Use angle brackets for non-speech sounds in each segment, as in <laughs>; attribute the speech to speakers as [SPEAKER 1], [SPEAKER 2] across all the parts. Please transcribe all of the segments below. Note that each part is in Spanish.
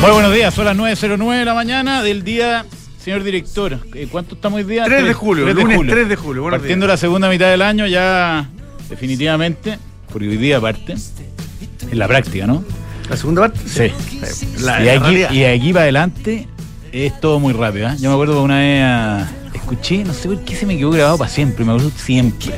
[SPEAKER 1] Muy buenos días, son las 9.09 de la mañana del día. Señor director, eh, ¿cuánto estamos hoy día?
[SPEAKER 2] 3 de julio, lunes 3 de julio. Buenos
[SPEAKER 1] Partiendo
[SPEAKER 2] días.
[SPEAKER 1] la segunda mitad del año ya definitivamente, porque hoy día aparte, en la práctica, ¿no?
[SPEAKER 2] La segunda parte.
[SPEAKER 1] Sí.
[SPEAKER 2] La,
[SPEAKER 1] y, aquí, y aquí para adelante es todo muy rápido. ¿eh? Yo me acuerdo que una vez ah, escuché, no sé por qué se me quedó grabado para siempre, me acuerdo siempre.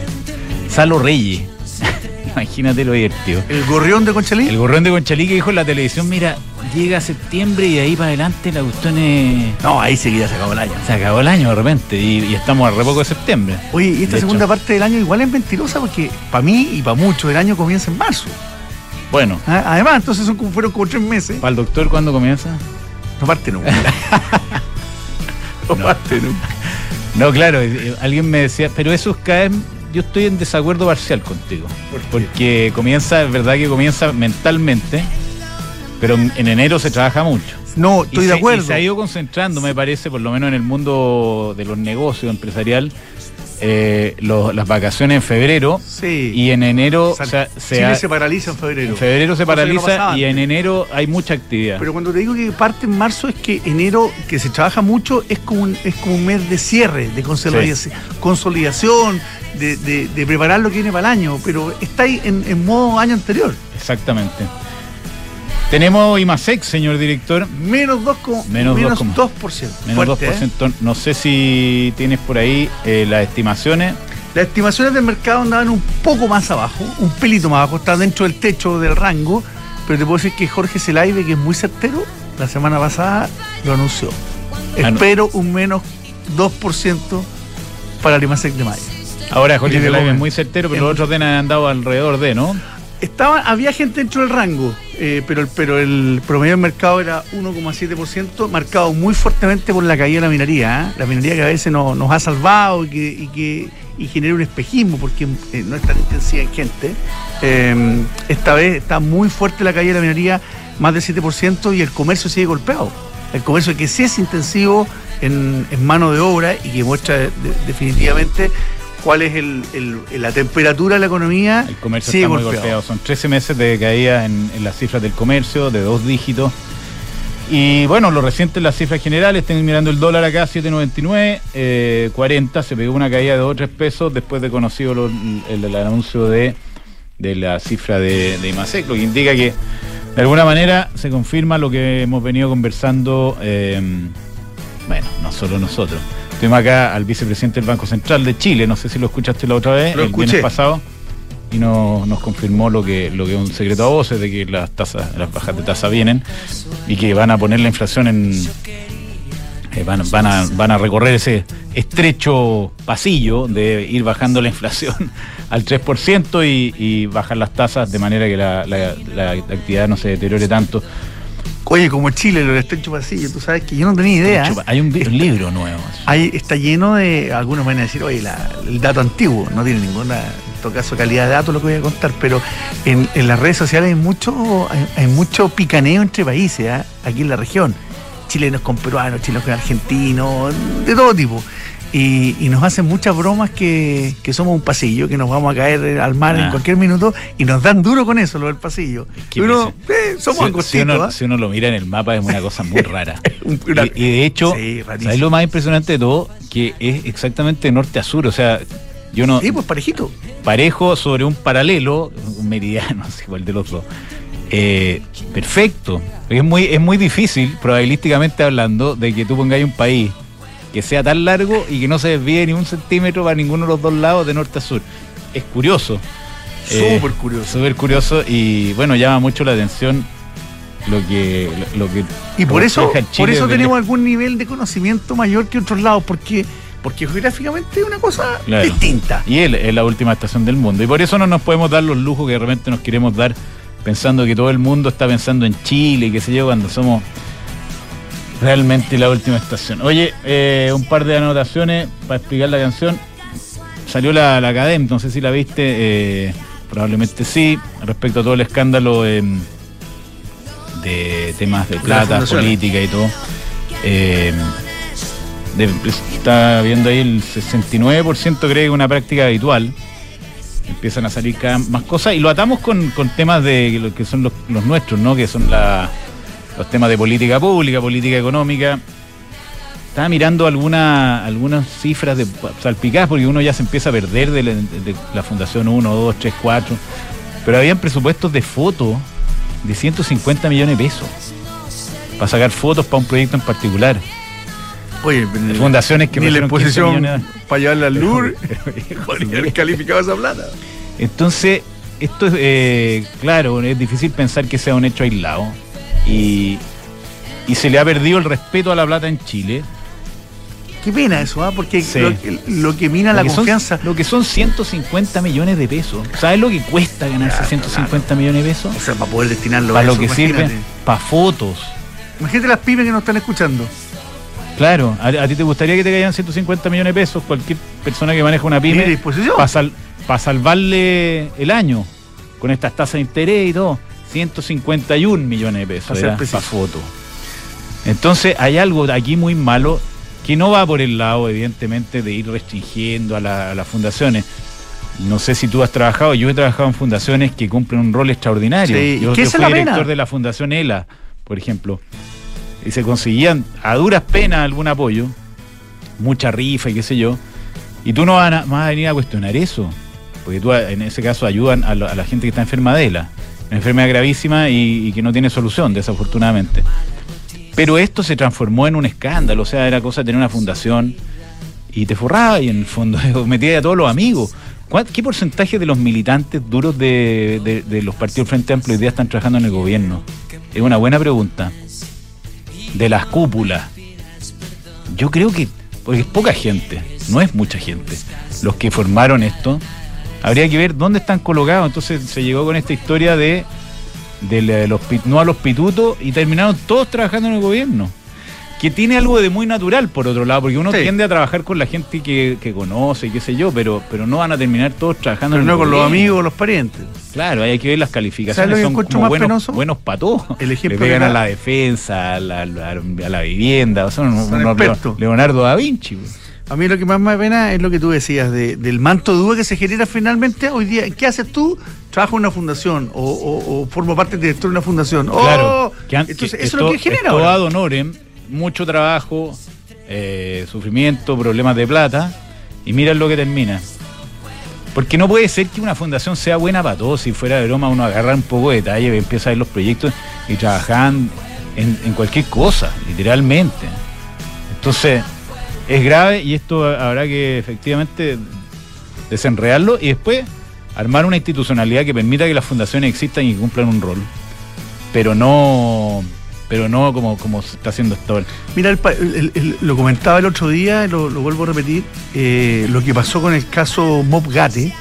[SPEAKER 1] Salo Reyes. <laughs> Imagínate lo divertido.
[SPEAKER 2] El gorrión de Conchalí.
[SPEAKER 1] El gorrón de Conchalí que dijo en la televisión, mira, llega septiembre y de ahí para adelante la cuestión es...
[SPEAKER 2] No, ahí seguía se acabó el año.
[SPEAKER 1] Se acabó el año de repente y, y estamos a re poco de septiembre.
[SPEAKER 2] Oye, y esta
[SPEAKER 1] De
[SPEAKER 2] segunda
[SPEAKER 1] hecho.
[SPEAKER 2] parte del año igual es mentirosa porque para mí y para muchos el año comienza en marzo.
[SPEAKER 1] Bueno,
[SPEAKER 2] Ah, Además, entonces son como, fueron como tres meses.
[SPEAKER 1] para el doctor, ¿cuándo comienza?
[SPEAKER 2] No parte nunca. <laughs> no, parte nunca.
[SPEAKER 1] No, claro, eh, alguien me decía, pero eso es cada vez, yo estoy en desacuerdo parcial contigo. Porque comienza, es verdad que comienza mentalmente, pero en, en enero se trabaja mucho.
[SPEAKER 2] No,
[SPEAKER 1] Y
[SPEAKER 2] estoy
[SPEAKER 1] se-
[SPEAKER 2] de acuerdo.
[SPEAKER 1] Y se ha ido concentrando, me parece, por lo menos en el mundo de los negocios empresarial, eh, las vacaciones en febrero
[SPEAKER 2] Sí.
[SPEAKER 1] y en enero o sea, se
[SPEAKER 2] Chile
[SPEAKER 1] ha-
[SPEAKER 2] se paraliza en febrero.
[SPEAKER 1] en febrero se
[SPEAKER 2] no
[SPEAKER 1] paraliza y en enero hay mucha actividad.
[SPEAKER 2] Pero cuando te digo que parte en marzo es que enero, que se trabaja mucho, es como un, es como un mes de cierre, de consolidación, consolidación de, de- de preparar lo que viene para el año, pero está ahí en, en modo año anterior.
[SPEAKER 1] Exactamente. Tenemos IMASEC, señor director.
[SPEAKER 2] Menos 2%. como-
[SPEAKER 1] Menos
[SPEAKER 2] Menos,
[SPEAKER 1] 2,.
[SPEAKER 2] 2%.
[SPEAKER 1] Menos
[SPEAKER 2] Fuerte, ¿eh?
[SPEAKER 1] 2%. No sé si tienes por ahí eh, las estimaciones.
[SPEAKER 2] Las estimaciones del mercado andaban un poco más abajo, un pelito más abajo, está dentro del techo del rango, pero te puedo decir que Jorge Zelaibe, que es muy certero, la semana pasada lo anunció. Espero un menos 2% para el IMASEC de mayo.
[SPEAKER 1] Ahora Jorge Zelaya es muy certero, pero los otros han andado alrededor de, ¿no?
[SPEAKER 2] Estaba, había gente dentro del rango, eh, pero, el, promedio del mercado era 1,7%, marcado muy fuertemente por la caída de la minería. ¿eh? La minería que a veces nos, ha salvado y que, genera un espejismo porque eh, no es tan intensiva en gente. Esta vez está muy fuerte la caída de la minería, más del 7%, y el comercio sigue golpeado. El comercio que sí es intensivo en, mano de obra y que muestra de- definitivamente cuál es el- el- la temperatura de la economía.
[SPEAKER 1] El comercio
[SPEAKER 2] sigue
[SPEAKER 1] está muy golpeado. Son 13 meses de caída en, en las cifras del comercio, de dos dígitos. Y bueno, lo reciente en las cifras generales, estoy mirando el dólar acá, 7.99, eh, 40, se pegó una caída de 2 o 3 pesos después de conocido lo- el, el anuncio de, de la cifra de, de IMASEC, lo que indica que de alguna manera se confirma lo que hemos venido conversando, eh, bueno, no solo nosotros. Tuvimos acá al vicepresidente del Banco Central de Chile, no sé si lo escuchaste la otra vez,
[SPEAKER 2] Lo
[SPEAKER 1] el viernes pasado, y no- nos confirmó lo que, lo que es un secreto a voces, de que las tasas, las bajas de tasa vienen y que van a poner la inflación en. eh, van, van a, van a recorrer ese estrecho pasillo de ir bajando la inflación <laughs> al 3% y, y bajar las tasas de manera que la, la- la actividad no se deteriore tanto.
[SPEAKER 2] Oye, como Chile, lo del estrecho pasillo, tú sabes que yo no tenía idea.
[SPEAKER 1] Hay un, libro nuevo.
[SPEAKER 2] Ahí está lleno de. Algunos van a decir, oye, la- el dato antiguo, no tiene ninguna, en todo caso, calidad de datos lo que voy a contar, pero en, en las redes sociales hay mucho, hay, hay mucho picaneo entre países, ¿ah? aquí en la región. Chilenos con peruanos, chilenos con argentinos, de todo tipo. Y, y nos hacen muchas bromas que, que somos un pasillo, que nos vamos a caer al mar
[SPEAKER 1] Ah.
[SPEAKER 2] en cualquier minuto, y nos dan duro con eso, lo del pasillo.
[SPEAKER 1] que
[SPEAKER 2] uno, eh, somos
[SPEAKER 1] si, si
[SPEAKER 2] angostitos.
[SPEAKER 1] uno,
[SPEAKER 2] ¿ah?
[SPEAKER 1] si uno lo mira en el mapa es una cosa muy <laughs> rara.
[SPEAKER 2] Una-
[SPEAKER 1] Y, y de hecho,
[SPEAKER 2] Sí, rarísimo.
[SPEAKER 1] ¿sabes lo más impresionante de todo? Que es exactamente norte a sur. O sea, yo no.
[SPEAKER 2] Sí, pues parejito.
[SPEAKER 1] parejo sobre un paralelo, un meridiano, no sé cuál de los dos. Eh, perfecto. Es muy, es muy difícil, probabilísticamente hablando, de que tú pongáis un país que sea tan largo y que no se desvíe ni un centímetro para ninguno de los dos lados de norte a sur. Es curioso. Eh,
[SPEAKER 2] Súper curioso.
[SPEAKER 1] Súper curioso y bueno, llama mucho la atención lo que lo, lo que
[SPEAKER 2] Y por eso, por eso tenemos algún nivel de conocimiento mayor que otros lados, porque porque geográficamente es una cosa
[SPEAKER 1] Claro.
[SPEAKER 2] distinta.
[SPEAKER 1] Y él es la última estación del mundo. Y por eso no nos podemos dar los lujos que de repente nos queremos dar pensando que todo el mundo está pensando en Chile y qué sé yo, cuando somos realmente la última estación. Oye, eh, un par de anotaciones para explicar la canción. Salió la, la Academia, no sé si la viste, eh, probablemente sí, respecto a todo el escándalo eh, de temas de plata, política y todo. De- está viendo ahí el 69% cree que es una práctica habitual. Empiezan a salir cada más cosas y lo atamos con, con temas de lo que son los, los nuestros, ¿no? Que son la- los temas de política pública, política económica. Estaba mirando alguna, algunas cifras de salpicadas porque uno ya se empieza a perder de la, de la Fundación 1, 2, 3, 4. Pero habían presupuestos de fotos de 150 millones de pesos para sacar fotos para un proyecto en particular.
[SPEAKER 2] Oye,
[SPEAKER 1] Hay fundaciones que
[SPEAKER 2] ni la
[SPEAKER 1] metieron 15
[SPEAKER 2] exposición para llevarla al Louvre, podría haber calificado esa plata.
[SPEAKER 1] Entonces, esto es, eh, claro, es difícil pensar que sea un hecho aislado. Y, y se le ha perdido el respeto a la plata en Chile.
[SPEAKER 2] Qué pena eso, ¿ah? porque
[SPEAKER 1] Sí.
[SPEAKER 2] lo, lo que mina la
[SPEAKER 1] Lo que son-
[SPEAKER 2] confianza.
[SPEAKER 1] lo que son 150 millones de pesos. ¿Sabes lo que cuesta ganarse
[SPEAKER 2] Claro,
[SPEAKER 1] 150 millones de pesos?
[SPEAKER 2] O sea, para poder destinarlo
[SPEAKER 1] Para
[SPEAKER 2] a
[SPEAKER 1] lo
[SPEAKER 2] eso,
[SPEAKER 1] que sirve,
[SPEAKER 2] imagínate.
[SPEAKER 1] para fotos.
[SPEAKER 2] Imagínate las pymes que nos están escuchando.
[SPEAKER 1] Claro, ¿a, a ti te gustaría que te caigan 150 millones de pesos cualquier persona que maneja una pyme
[SPEAKER 2] disposición.
[SPEAKER 1] para salvarle el año con estas tasas de interés y todo? 151 millones de pesos para
[SPEAKER 2] preciso.
[SPEAKER 1] fotos. Entonces hay algo aquí muy malo que no va por el lado, evidentemente, de ir restringiendo a, la- a las fundaciones. No sé si tú has trabajado, yo he trabajado en fundaciones que cumplen un rol extraordinario.
[SPEAKER 2] Sí,
[SPEAKER 1] yo
[SPEAKER 2] ¿qué
[SPEAKER 1] yo
[SPEAKER 2] es
[SPEAKER 1] fui
[SPEAKER 2] la
[SPEAKER 1] director
[SPEAKER 2] pena?
[SPEAKER 1] de la Fundación ELA, por ejemplo. Y se conseguían a duras penas algún apoyo, mucha rifa y qué sé yo. Y tú no vas a, vas a venir a cuestionar eso. Porque tú en ese caso ayudan a, lo- a la gente que está enferma de ELA. Enfermedad gravísima y, que no tiene solución, desafortunadamente. Pero esto se transformó en un escándalo. O sea, era cosa de tener una fundación y te forraba y en el fondo <laughs> metía a todos los amigos. ¿Cuál- ¿Qué porcentaje de los militantes duros de los partidos Frente Amplio hoy día están trabajando en el gobierno? Es una buena pregunta. De las cúpulas. Yo creo que, porque es poca gente, no es mucha gente. Los que formaron esto, habría que ver dónde están colocados. Entonces se llegó con esta historia de, de la- los, pi- no a los pitutos y terminaron todos trabajando en el gobierno. Que tiene algo de muy natural, por otro lado, porque uno
[SPEAKER 2] Sí.
[SPEAKER 1] tiende a trabajar con la gente que, que conoce y qué sé yo, pero, pero no van a terminar todos trabajando
[SPEAKER 2] Pero
[SPEAKER 1] en el
[SPEAKER 2] no con los
[SPEAKER 1] gobierno.
[SPEAKER 2] amigos los parientes.
[SPEAKER 1] Claro, hay que ver las
[SPEAKER 2] ¿Sabes
[SPEAKER 1] calificaciones. Son como
[SPEAKER 2] más
[SPEAKER 1] buenos,
[SPEAKER 2] penoso?
[SPEAKER 1] buenos para todos.
[SPEAKER 2] El ejemplo
[SPEAKER 1] Le pegan a la defensa, a la, a vivienda. o sea,
[SPEAKER 2] Son
[SPEAKER 1] unos. Leonardo da Vinci. pues.
[SPEAKER 2] A mí lo que más me da pena es lo que tú decías, de- del manto de duda que se genera finalmente hoy día. ¿Qué haces tú? Trabajo en una fundación o, o- o formo parte del director de una fundación.
[SPEAKER 1] Claro.
[SPEAKER 2] Oh,
[SPEAKER 1] que an-
[SPEAKER 2] entonces,
[SPEAKER 1] que
[SPEAKER 2] eso es lo que genera ahora.
[SPEAKER 1] ad honorem, mucho trabajo, eh, sufrimiento, problemas de plata, y mira lo que termina. Porque no puede ser que una fundación sea buena para todos. Si fuera de broma, uno agarra un poco de detalle, empieza a ver los proyectos y trabajan en, en cualquier cosa, literalmente. Entonces, es grave y esto habrá que efectivamente desenredarlo y después armar una institucionalidad que permita que las fundaciones existan y cumplan un rol. Pero no pero no como, como se está haciendo ahora.
[SPEAKER 2] Mira, el el- el- lo comentaba el otro día, lo, lo vuelvo a repetir, eh, lo que pasó con el caso Mob Gate,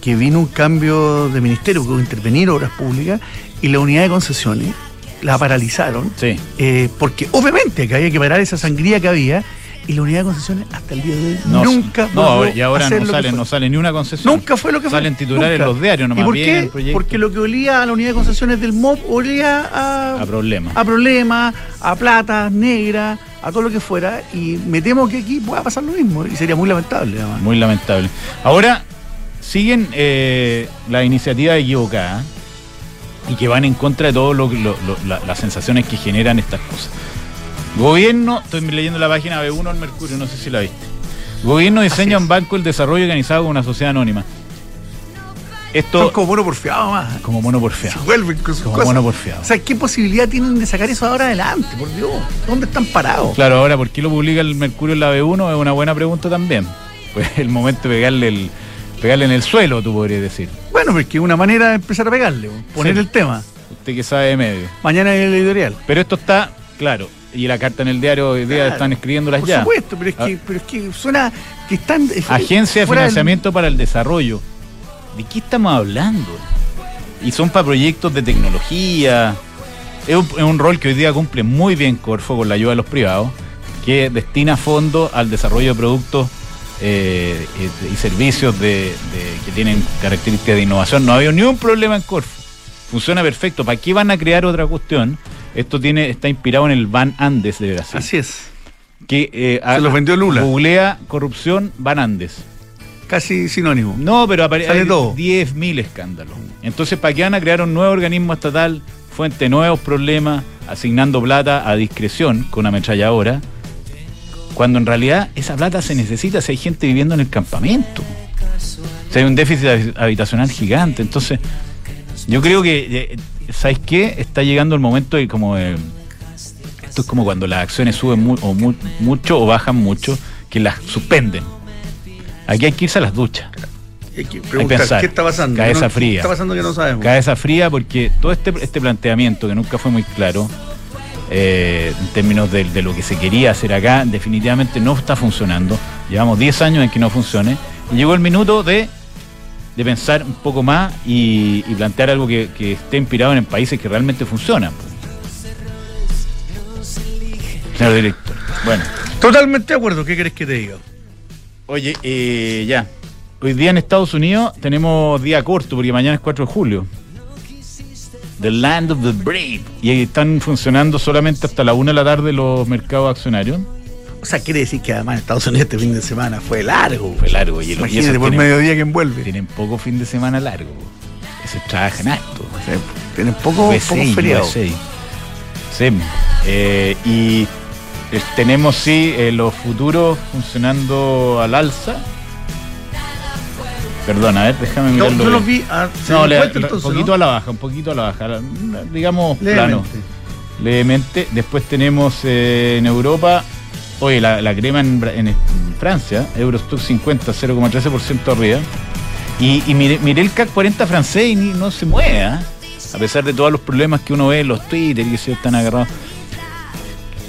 [SPEAKER 2] que vino un cambio de ministerio, que hubo intervenir obras públicas, y la unidad de concesiones la paralizaron,
[SPEAKER 1] Sí.
[SPEAKER 2] eh, porque obviamente que había que parar esa sangría que había, y la unidad de concesiones hasta el día de hoy
[SPEAKER 1] No,
[SPEAKER 2] nunca
[SPEAKER 1] no, ahora- y ahora no sale, no sale ni una concesión.
[SPEAKER 2] Nunca fue lo que fue.
[SPEAKER 1] Salen titulares
[SPEAKER 2] Nunca.
[SPEAKER 1] los diarios, nomás
[SPEAKER 2] ¿Y por qué? Porque lo que olía a la unidad de concesiones del MOB olía a,
[SPEAKER 1] A problemas.
[SPEAKER 2] a problemas, a plata negra, a todo lo que fuera. Y me temo que aquí pueda pasar lo mismo. Y sería muy lamentable, además.
[SPEAKER 1] Muy lamentable. Ahora, siguen eh, las iniciativas equivocadas y que van en contra de todas las sensaciones que generan estas cosas. Gobierno, estoy leyendo la página B1 del Mercurio, no sé si la viste. Gobierno diseña un banco del desarrollo organizado con una sociedad anónima. Esto
[SPEAKER 2] Son como mono porfiado más.
[SPEAKER 1] como mono
[SPEAKER 2] Se
[SPEAKER 1] porfiado.
[SPEAKER 2] vuelven con sus
[SPEAKER 1] Como
[SPEAKER 2] cosas.
[SPEAKER 1] mono porfiado.
[SPEAKER 2] O sea, ¿qué posibilidad tienen de sacar eso ahora adelante? Por Dios. ¿Dónde están parados?
[SPEAKER 1] Claro, ahora, ¿por qué lo publica el Mercurio en la B1? Es una buena pregunta también. <laughs> Pues el momento de pegarle, el, pegarle en el suelo, tú podrías decir.
[SPEAKER 2] Bueno, porque es una manera de empezar a pegarle, poner
[SPEAKER 1] Sí.
[SPEAKER 2] el tema.
[SPEAKER 1] Usted que sabe de medio.
[SPEAKER 2] Mañana en el editorial.
[SPEAKER 1] Pero esto está, claro, y la carta en el diario hoy día
[SPEAKER 2] Claro,
[SPEAKER 1] están escribiéndolas
[SPEAKER 2] Por
[SPEAKER 1] ya.
[SPEAKER 2] supuesto, pero es,
[SPEAKER 1] Ah.
[SPEAKER 2] que, pero es que suena que están. eh,
[SPEAKER 1] Agencia de
[SPEAKER 2] del-
[SPEAKER 1] Financiamiento para el Desarrollo. ¿De qué estamos hablando? Y son para proyectos de tecnología. Es un, es un rol que hoy día cumple muy bien Corfo con la ayuda de los privados, que destina fondos al desarrollo de productos eh, y, y servicios de, de- que tienen características de innovación. No ha habido ni un problema en Corfo. Funciona perfecto. ¿Para qué van a crear otra cuestión? Esto tiene, está inspirado en el Ban Andes de Brasil.
[SPEAKER 2] Así es.
[SPEAKER 1] Que, eh,
[SPEAKER 2] Se los vendió Lula.
[SPEAKER 1] Googlea corrupción Ban Andes.
[SPEAKER 2] Casi sinónimo.
[SPEAKER 1] No, pero apare-
[SPEAKER 2] Sale
[SPEAKER 1] hay
[SPEAKER 2] todo.
[SPEAKER 1] 10.000 escándalos. Entonces, ¿para qué van a crear un nuevo organismo estatal, fuente de nuevos problemas, asignando plata a discreción con ametralladora? Cuando en realidad esa plata se necesita si hay gente viviendo en el campamento. Si hay un déficit habi- habitacional gigante. Entonces, yo creo que, eh, ¿sabes qué? Está llegando el momento de como... esto es como cuando las acciones suben mu- o mu- mucho o bajan mucho, que las suspenden. Aquí hay que irse a las duchas.
[SPEAKER 2] Hay que preguntar,
[SPEAKER 1] pensar.
[SPEAKER 2] ¿qué está pasando?
[SPEAKER 1] Cabeza
[SPEAKER 2] ¿Qué no-
[SPEAKER 1] fría.
[SPEAKER 2] ¿Qué está pasando que no sabemos?
[SPEAKER 1] cabeza fría porque todo este, este planteamiento que nunca fue muy claro eh, en términos de, de lo que se quería hacer acá definitivamente no está funcionando llevamos 10 años en que no funcione y llegó el minuto de, de pensar un poco más y, y plantear algo que, que esté inspirado en países que realmente funcionan señor director bueno
[SPEAKER 2] Totalmente de acuerdo. ¿Qué crees que te diga?
[SPEAKER 1] Oye, eh, ya. Hoy día en Estados Unidos tenemos día corto porque mañana es 4 de julio. The Land of the Brave. Y ahí están funcionando solamente hasta la 1 de la tarde los mercados accionarios.
[SPEAKER 2] O sea, quiere decir que además Estados Unidos este fin de semana fue largo.
[SPEAKER 1] Fue largo. Y,
[SPEAKER 2] Imagínate por
[SPEAKER 1] tienen,
[SPEAKER 2] mediodía que envuelve.
[SPEAKER 1] tienen poco fin de semana largo. Esos trabajan harto.
[SPEAKER 2] Tienen poco,
[SPEAKER 1] USA,
[SPEAKER 2] poco feriado.
[SPEAKER 1] Sí. Eh, y eh, tenemos, sí, eh, los futuros funcionando al alza. Perdón, a ver, déjame
[SPEAKER 2] No,
[SPEAKER 1] mirarlo.
[SPEAKER 2] yo los vi a se
[SPEAKER 1] No, le-
[SPEAKER 2] entonces,
[SPEAKER 1] un poquito
[SPEAKER 2] ¿no?
[SPEAKER 1] a la baja, un poquito a la baja, digamos plano,
[SPEAKER 2] Levemente.
[SPEAKER 1] levemente. Después tenemos eh, en Europa, oye, la, la crema en, en Francia, Eurostock 50, 0,13% arriba. Y, y miré, miré el CAC 40 francés y ni- no se mueve, ¿ah? a pesar de todos los problemas que uno ve en los Twitter y que se están agarrados.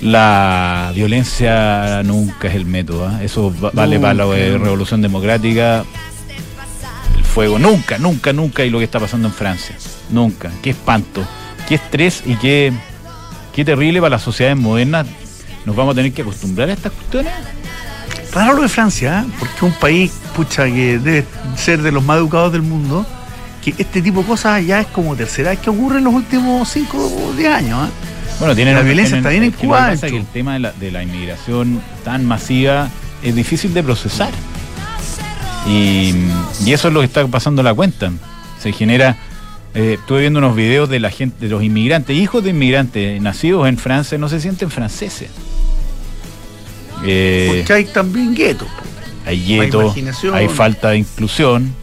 [SPEAKER 1] La violencia nunca es el método, ¿ah? eso va- vale para la eh, revolución democrática. El fuego, nunca, nunca, nunca, y lo que está pasando en Francia. Nunca. Qué espanto, qué estrés y qué, qué terrible para las sociedades modernas. Nos vamos a tener que acostumbrar a estas cuestiones.
[SPEAKER 2] Raro lo de Francia, ¿eh? porque es un país, pucha, que debe ser de los más educados del mundo, que este tipo de cosas ya es como tercera vez que ocurre en los últimos 5 o 10 años. ¿eh?
[SPEAKER 1] Bueno, tienen
[SPEAKER 2] La violencia está bien
[SPEAKER 1] pasa que
[SPEAKER 2] dentro.
[SPEAKER 1] el tema de la, de la inmigración tan masiva es difícil de procesar. Y, y eso es lo que está pasando la cuenta. Se genera. eh, estuve viendo unos videos de la gente, de los inmigrantes, hijos de inmigrantes nacidos en Francia, no se sienten franceses. Eh,
[SPEAKER 2] Porque hay también guetos. po.
[SPEAKER 1] hay
[SPEAKER 2] Hay
[SPEAKER 1] gueto, hay falta de inclusión,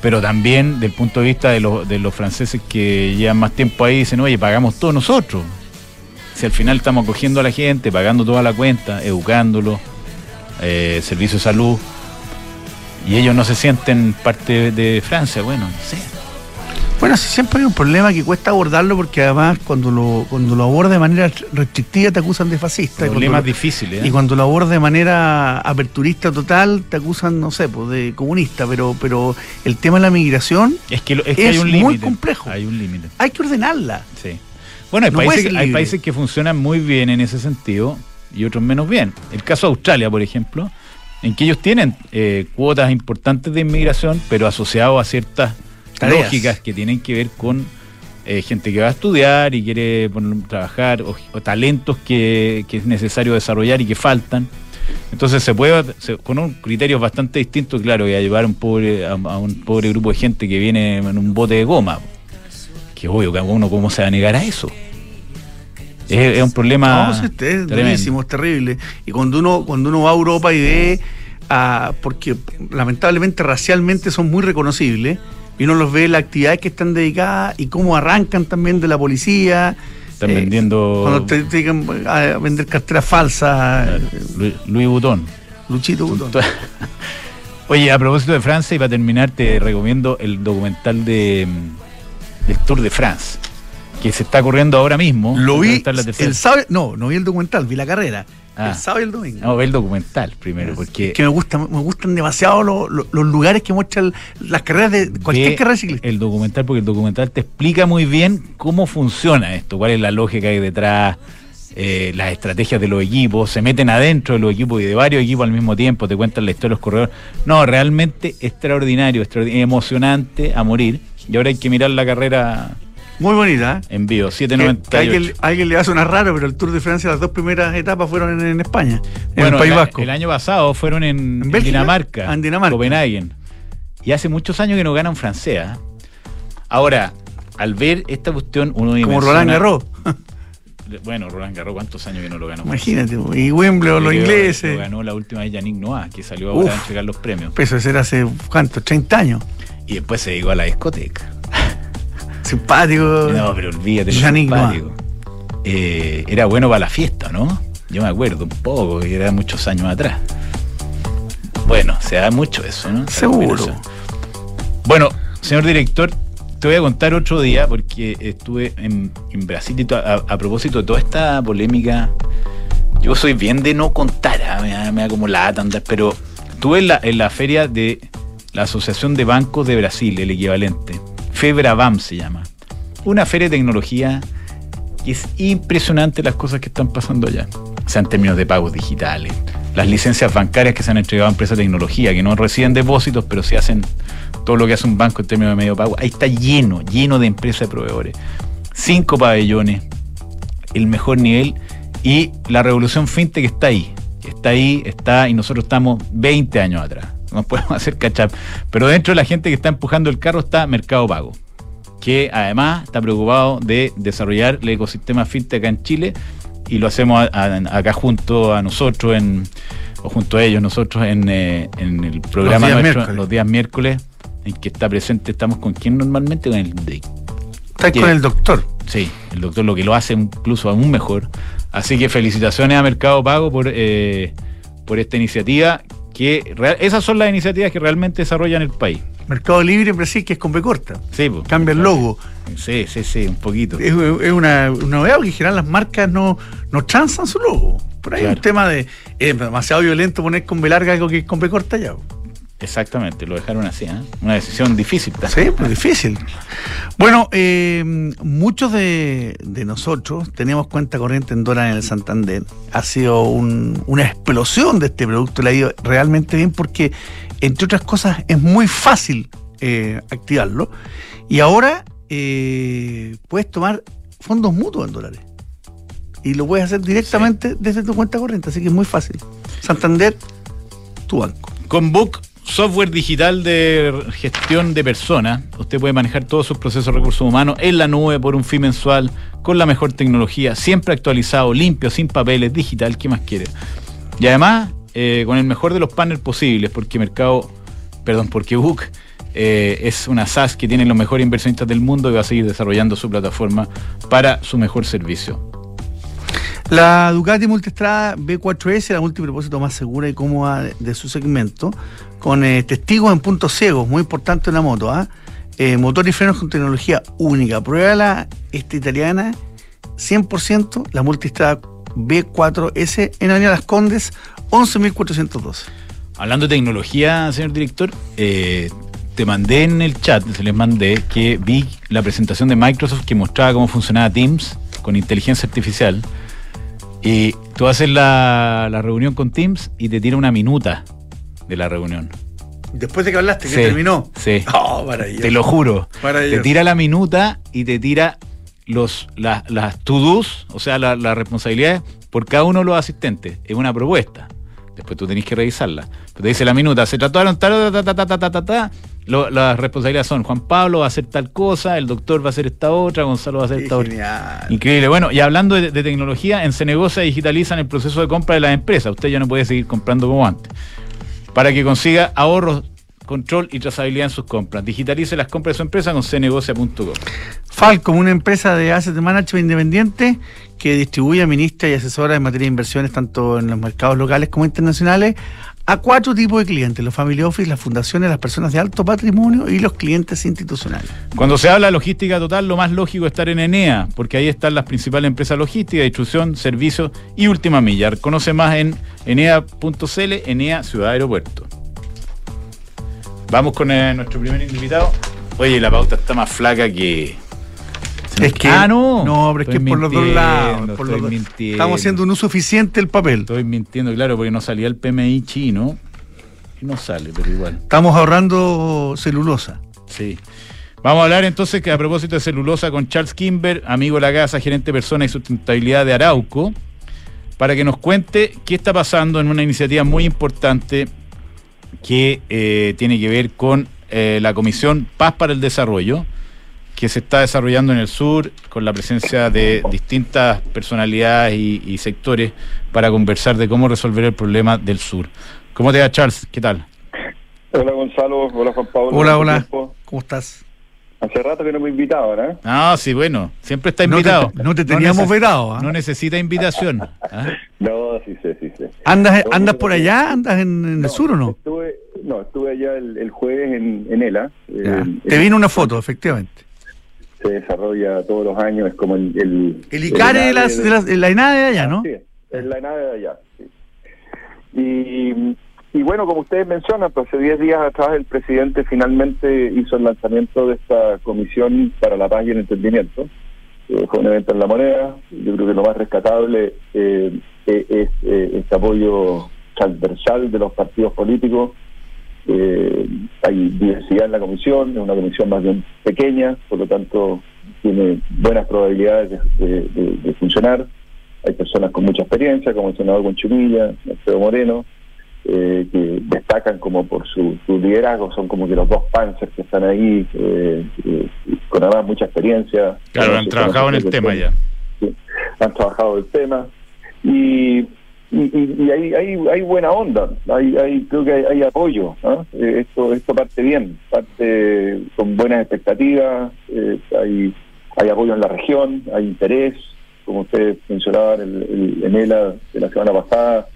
[SPEAKER 1] pero también del punto de vista de, los- de los franceses que llevan más tiempo ahí, dicen, oye, pagamos todos nosotros. Si al final estamos acogiendo a la gente, pagando toda la cuenta, educándolo, eh, servicio de salud, y ellos no se sienten parte de Francia, bueno, no sé.
[SPEAKER 2] Bueno, sí, siempre hay un problema que cuesta abordarlo porque además cuando lo, cuando lo abordas de manera restrictiva te acusan de fascista.
[SPEAKER 1] Problemas difíciles. ¿eh?
[SPEAKER 2] Y cuando lo abordas de manera aperturista total, te acusan, no sé, pues de comunista, pero, pero el tema de la migración
[SPEAKER 1] Es que, lo- es que
[SPEAKER 2] es
[SPEAKER 1] hay un
[SPEAKER 2] muy complejo.
[SPEAKER 1] Hay un límite.
[SPEAKER 2] hay que ordenarla.
[SPEAKER 1] Sí. Bueno, hay,
[SPEAKER 2] No
[SPEAKER 1] países, hay países que funcionan muy bien en ese sentido y otros menos bien. El caso de Australia, por ejemplo, en que ellos tienen eh, cuotas importantes de inmigración, pero asociado a ciertas
[SPEAKER 2] Tareas.
[SPEAKER 1] lógicas que tienen que ver con eh, gente que va a estudiar y quiere bueno, trabajar, o, o talentos que, que es necesario desarrollar y que faltan. Entonces se puede, se- con un criterios bastante distintos, claro, que a llevar a un pobre, a, a un pobre grupo de gente que viene en un bote de goma. Que obvio, que uno cómo se va a negar a eso. Es, es un problema.
[SPEAKER 2] No, es durísimo, es terrible. Y cuando uno, cuando uno va a Europa y ve, ah, porque lamentablemente racialmente son muy reconocibles, y uno los ve las actividades que están dedicadas y cómo arrancan también de la policía.
[SPEAKER 1] Están
[SPEAKER 2] eh,
[SPEAKER 1] vendiendo
[SPEAKER 2] Cuando te dedican a vender carteras falsas, eh,
[SPEAKER 1] Lu- Louis Vuitton.
[SPEAKER 2] Luchito Butón. <laughs>
[SPEAKER 1] Oye, a propósito de Francia, y para terminar, te recomiendo el documental de, mm, del Tour de France, que se está corriendo ahora mismo.
[SPEAKER 2] Lo vi
[SPEAKER 1] la
[SPEAKER 2] el sábado, no, no vi el documental, vi la carrera.
[SPEAKER 1] Ah.
[SPEAKER 2] El sábado y el domingo.
[SPEAKER 1] No, ve el documental primero, porque
[SPEAKER 2] que me gusta, me gustan demasiado los, los- los lugares que muestran las carreras de cualquier
[SPEAKER 1] ve
[SPEAKER 2] carrera ciclista.
[SPEAKER 1] el documental, porque el documental te explica muy bien cómo funciona esto, cuál es la lógica que hay detrás, eh, las estrategias de los equipos, se meten adentro de los equipos y de varios equipos al mismo tiempo, te cuentan la historia de los corredores. No, realmente extraordinario, extraordinario, emocionante a morir. Y ahora hay que mirar la carrera
[SPEAKER 2] Muy bonita, ¿eh?
[SPEAKER 1] en vivo,
[SPEAKER 2] Que-
[SPEAKER 1] 798.
[SPEAKER 2] que a alguien, a alguien le va a sonar raro, pero el Tour de Francia, las dos primeras etapas fueron en, en España, en
[SPEAKER 1] Bueno,
[SPEAKER 2] el País Vasco.
[SPEAKER 1] el año pasado fueron en,
[SPEAKER 2] ¿En
[SPEAKER 1] en
[SPEAKER 2] Bélgica?
[SPEAKER 1] Dinamarca,
[SPEAKER 2] Ah, en Dinamarca.
[SPEAKER 1] Copenhagen. Y hace muchos años que no gana un francés. ¿ah? Ahora, al ver esta cuestión, uno
[SPEAKER 2] Como Roland Garros. <laughs>
[SPEAKER 1] Bueno, Roland Garros, ¿cuántos años que no lo ganó?
[SPEAKER 2] Imagínate, y Wimbledon, los ingleses.
[SPEAKER 1] Lo ganó la última vez Yannick Noah, que salió a
[SPEAKER 2] Uf.
[SPEAKER 1] entregar los premios.
[SPEAKER 2] Eso era hace, ¿cuánto? 30 años.
[SPEAKER 1] Y después se dedicó a la discoteca.
[SPEAKER 2] Simpático.
[SPEAKER 1] No, pero olvídate, simpático. Eh, era bueno para la fiesta, ¿no? Yo me acuerdo un poco, que era muchos años atrás. Bueno, se da mucho eso, ¿no?
[SPEAKER 2] Seguro.
[SPEAKER 1] Bueno, señor director, te voy a contar otro día porque estuve en, en Brasil y a, a propósito de toda esta polémica. Yo soy bien de no contar, ah, me, da, me da como pero estuve en la, en la feria de la Asociación de Bancos de Brasil, el equivalente. FEBRABAM se llama. Una feria de tecnología que es impresionante las cosas que están pasando allá. O sea, en términos de pagos digitales, las licencias bancarias que se han entregado a empresas de tecnología, que no reciben depósitos, pero sí hacen todo lo que hace un banco en términos de medio pago. Ahí está lleno, lleno de empresas de proveedores. Cinco pabellones, el mejor nivel y la revolución fintech está ahí. Está ahí, está, y nosotros estamos 20 años atrás. No podemos <laughs> hacer catch up. Pero dentro de la gente que está empujando el carro está Mercado Pago, que además está preocupado de desarrollar el ecosistema fintech acá en Chile y lo hacemos a- a- acá junto a nosotros, en, o junto a ellos, nosotros en, eh, en el programa
[SPEAKER 2] días
[SPEAKER 1] nuestro,
[SPEAKER 2] miércoles.
[SPEAKER 1] los días miércoles, en que está presente, estamos con quién normalmente, con el de
[SPEAKER 2] Estás
[SPEAKER 1] ¿Qué?
[SPEAKER 2] con el doctor.
[SPEAKER 1] Sí, el doctor lo que lo hace incluso aún mejor. Así que felicitaciones a Mercado Pago por, eh, por esta iniciativa. Que real- Esas son las iniciativas que realmente desarrollan el país.
[SPEAKER 2] Mercado Libre en Brasil, que es con B corta.
[SPEAKER 1] Sí, po.
[SPEAKER 2] Cambia el logo.
[SPEAKER 1] Sí, sí, sí, un poquito.
[SPEAKER 2] Es, es una, una novedad porque en general las marcas no, no transan su logo. Por ahí hay
[SPEAKER 1] Claro.
[SPEAKER 2] un tema de. Es demasiado violento poner con B larga algo que es con B corta ya.
[SPEAKER 1] Exactamente, lo dejaron así. ¿eh? Una decisión difícil.
[SPEAKER 2] Sí, pues difícil. Bueno, eh, muchos de, de nosotros tenemos cuenta corriente en dólar en el Santander. Ha sido un- una explosión de este producto, le ha ido realmente bien porque, entre otras cosas, es muy fácil eh, activarlo. Y ahora eh, puedes tomar fondos mutuos en dólares. Y lo puedes hacer directamente desde tu cuenta corriente, así que es muy fácil. Santander, tu banco.
[SPEAKER 1] Con Book, software digital de gestión de personas, usted puede manejar todos sus procesos de recursos humanos en la nube por un fee mensual, con la mejor tecnología, siempre actualizado, limpio, sin papeles, digital, ¿qué más quiere? Y además, eh, con el mejor de los panels posibles, porque Mercado, perdón, porque Book eh, es una SaaS que tiene los mejores inversionistas del mundo y va a seguir desarrollando su plataforma para su mejor servicio.
[SPEAKER 2] La Ducati Multistrada B4S, la multipropósito más segura y cómoda de su segmento, con eh, testigos en puntos ciegos, muy importante en la moto, ¿ah? Eh, motor y frenos con tecnología única. Pruébala esta italiana, 100%, la Multistrada B4S en Avenida Las Condes, 11.412.
[SPEAKER 1] Hablando de tecnología, señor director, eh, te mandé en el chat, se les mandé, que vi la presentación de Microsoft que mostraba cómo funcionaba Teams con inteligencia artificial. Y tú haces la, la reunión con Teams y te tira una minuta de la reunión.
[SPEAKER 2] Después de que hablaste, que
[SPEAKER 1] Sí,
[SPEAKER 2] terminó.
[SPEAKER 1] Sí. <laughs>
[SPEAKER 2] Oh.
[SPEAKER 1] Te lo juro. Te tira la minuta y te tira los, la- las to-dos, o sea, la- las responsabilidades por cada uno de los asistentes. Es una propuesta. Después tú tenés que revisarla. Pero te dice la minuta, se trataron tal, ta, ta, ta, ta, ta, ta, ta. Lo- las responsabilidades son Juan Pablo va a hacer tal cosa, el doctor va a hacer esta otra, Gonzalo va a hacer
[SPEAKER 2] Qué
[SPEAKER 1] esta otra. Increíble. Bueno, y hablando de, de tecnología, en Cenegocia digitalizan el proceso de compra de las empresas. Usted ya no puede seguir comprando como antes. Para que consiga ahorros, control y trazabilidad en sus compras. Digitalice las compras de su empresa con cenegocia.com.
[SPEAKER 2] Falcom, una empresa de asset management independiente que distribuye, administra y asesora en materia de inversiones tanto en los mercados locales como internacionales, a cuatro tipos de clientes, los family office, las fundaciones, las personas de alto patrimonio y los clientes institucionales.
[SPEAKER 1] Cuando se habla de logística total, lo más lógico es estar en Enea, porque ahí están las principales empresas logísticas, distribución, servicios y última milla. Conoce más en enea.cl, Enea Ciudad Aeropuerto. Vamos con eh, nuestro primer invitado. Oye, la pauta está más flaca que...
[SPEAKER 2] Es que,
[SPEAKER 1] ah, no.
[SPEAKER 2] No, pero es que por los dos lados. Por los dos.
[SPEAKER 1] mintiendo.
[SPEAKER 2] Estamos haciendo un uso eficiente del papel.
[SPEAKER 1] Estoy mintiendo, claro, porque no salía el PMI chino. Y no sale, pero igual.
[SPEAKER 2] Estamos ahorrando celulosa.
[SPEAKER 1] Sí. Vamos a hablar entonces que a propósito de celulosa con Charles Kimber, amigo de la casa, gerente de persona y sustentabilidad de Arauco, para que nos cuente qué está pasando en una iniciativa muy importante que eh, tiene que ver con eh, la Comisión Paz para el Desarrollo, que se está desarrollando en el sur con la presencia de distintas personalidades y, y sectores para conversar de cómo resolver el problema del sur. ¿Cómo te va, Charles? ¿Qué tal?
[SPEAKER 3] Hola Gonzalo, hola Juan Pablo.
[SPEAKER 2] Hola, hola.
[SPEAKER 3] Tiempo.
[SPEAKER 2] ¿Cómo estás?
[SPEAKER 3] Hace rato que no me invitaban, ¿eh?
[SPEAKER 1] Ah, sí, bueno, siempre está
[SPEAKER 2] No
[SPEAKER 1] invitado.
[SPEAKER 2] te, no te teníamos vetado. ¿ah?
[SPEAKER 1] No necesita invitación. ¿ah?
[SPEAKER 3] No, sí sé, sí sé.
[SPEAKER 2] ¿Andas, ¿Andas por allá? ¿Andas en, en el sur o no?
[SPEAKER 3] Estuve, no, estuve allá el, el jueves en, en ELA. Eh,
[SPEAKER 2] Te vino una foto, efectivamente.
[SPEAKER 3] Se desarrolla todos los años, es como el... El,
[SPEAKER 2] El ICARE de, las, de, las- de la ENADE de allá, ¿no?
[SPEAKER 3] Sí, es la nave de allá. sí. Y, y bueno, como ustedes mencionan, pues hace 10 días atrás el presidente finalmente hizo el lanzamiento de esta Comisión para la Paz y el Entendimiento. Eh, fue un evento en la moneda. Yo creo que lo más rescatable eh, eh, es eh, este apoyo transversal de los partidos políticos. Eh, hay diversidad en la comisión, es una comisión más bien pequeña, por lo tanto tiene buenas probabilidades de, de- de- de funcionar. Hay personas con mucha experiencia, como el senador Conchumilla, Alfredo Moreno, eh, que destacan como por su, su liderazgo, son como que los dos panzers que están ahí, eh, eh, con además mucha experiencia.
[SPEAKER 1] Claro, han trabajado en el tema ya.
[SPEAKER 3] Sí, han trabajado el tema y, y, y- hay, hay, buena onda, hay, hay creo que hay, apoyo, ¿no? Eh, esto esto parte bien, parte con buenas expectativas, eh, hay, hay apoyo en la región, hay interés, como ustedes mencionaban el, el, en de la semana pasada,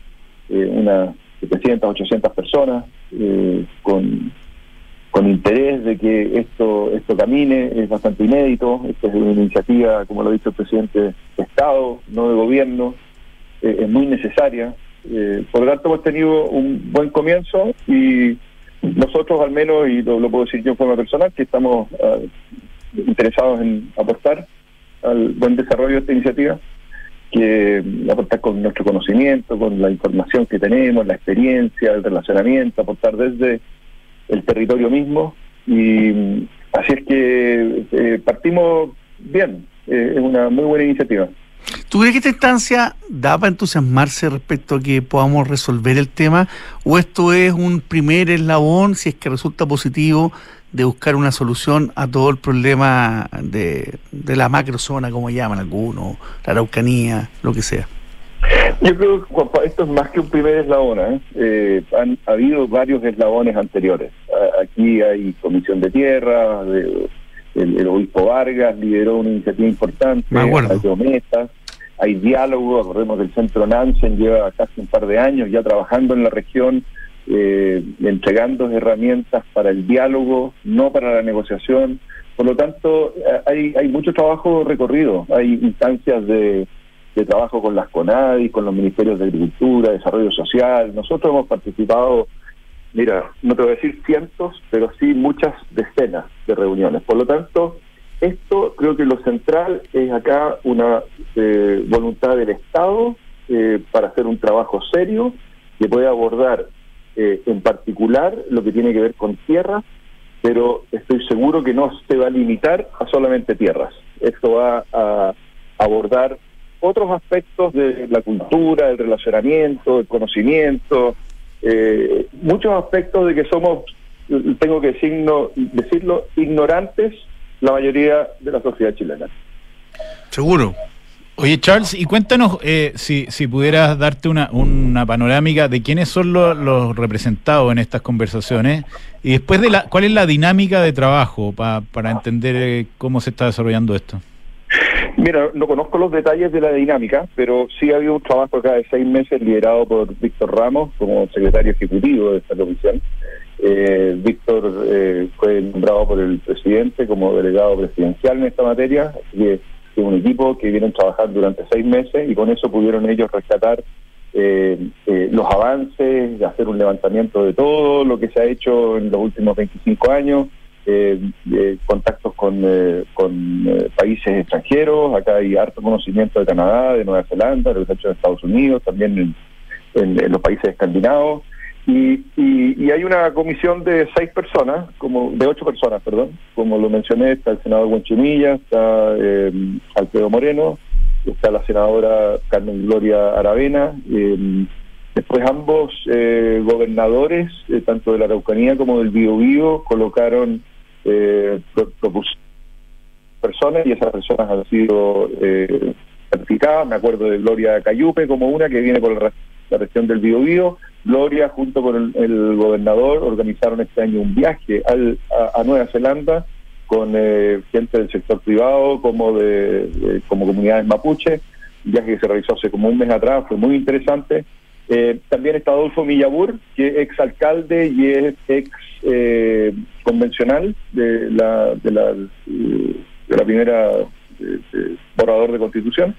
[SPEAKER 3] unas 700, 800 personas eh, con con interés de que esto esto camine, es bastante inédito, esto es una iniciativa, como lo ha dicho el presidente, de Estado, no de gobierno, eh, es muy necesaria. Eh, por lo tanto, hemos tenido un buen comienzo y nosotros al menos, y lo, lo puedo decir yo en forma personal, que estamos ah, interesados en aportar al buen desarrollo de esta iniciativa, que aportar con nuestro conocimiento, con la información que tenemos, la experiencia, el relacionamiento, aportar desde el territorio mismo y mm, así es que eh, partimos bien, eh, es una muy buena iniciativa.
[SPEAKER 2] ¿Tú crees que esta instancia da para entusiasmarse respecto a que podamos resolver el tema? ¿O esto es un primer eslabón, si es que resulta positivo, de buscar una solución a todo el problema de, de la macrozona, como llaman algunos, la Araucanía, lo que sea?
[SPEAKER 3] Yo creo que esto es más que un primer eslabón. ¿eh? Eh, han habido varios eslabones anteriores. Aquí hay comisión de tierra, de- el, el obispo Vargas lideró una iniciativa importante, hay promesas, hay diálogo, acordemos del centro Nansen lleva casi un par de años ya trabajando en la región, eh, entregando herramientas para el diálogo, no para la negociación. Por lo tanto, eh, hay, hay mucho trabajo recorrido, hay instancias de, de trabajo con las CONADI, con los ministerios de Agricultura, Desarrollo Social. Nosotros hemos participado, mira, no te voy a decir cientos, pero sí muchas decenas de reuniones. Por lo tanto, esto creo que lo central es acá una eh, voluntad del Estado eh, para hacer un trabajo serio que pueda abordar eh, en particular lo que tiene que ver con tierras, pero estoy seguro que no se va a limitar a solamente tierras. Esto va a abordar otros aspectos de la cultura, el relacionamiento, el conocimiento, eh, muchos aspectos de que somos, tengo que decirlo, decirlo, ignorantes la mayoría de la sociedad chilena.
[SPEAKER 2] Seguro.
[SPEAKER 1] Oye, Charles, y cuéntanos eh, si, si pudieras darte una, una panorámica de quiénes son los, los representados en estas conversaciones y después de la, cuál es la dinámica de trabajo pa- para entender eh, cómo se está desarrollando esto.
[SPEAKER 3] Mira, no conozco los detalles de la dinámica, pero sí ha habido un trabajo acá de seis meses liderado por Víctor Ramos como secretario ejecutivo de esta comisión. Eh, Víctor eh, fue nombrado por el presidente como delegado presidencial en esta materia, así que es un equipo que vienen trabajando durante seis meses y con eso pudieron ellos rescatar eh, los avances, hacer un levantamiento de todo lo que se ha hecho en los últimos 25 años, eh, contactos con, eh, con eh, países extranjeros, acá hay harto conocimiento de Canadá, de Nueva Zelanda, de los hechos de Estados Unidos, también en, los países escandinavos. Y, y, hay una comisión de seis personas, como de ocho personas, perdón, como lo mencioné, está el senador Buenchimilla, está eh, Alfredo Moreno, está la senadora Carmen Gloria Aravena, después ambos gobernadores, tanto de la Araucanía como del Biobío, colocaron eh, personas y esas personas han sido eh, certificadas. Me acuerdo de Gloria Cayupe como una que viene por la, región del Biobío. Gloria, junto con el, gobernador, organizaron este año un viaje al, a, Nueva Zelanda con eh, gente del sector privado como de, como comunidades mapuche. Viaje que se realizó hace como un mes atrás, fue muy interesante. Eh, también está Adolfo Millabur, que es ex alcalde y es ex eh, convencional de la, de la, de la primera borrador de constitución.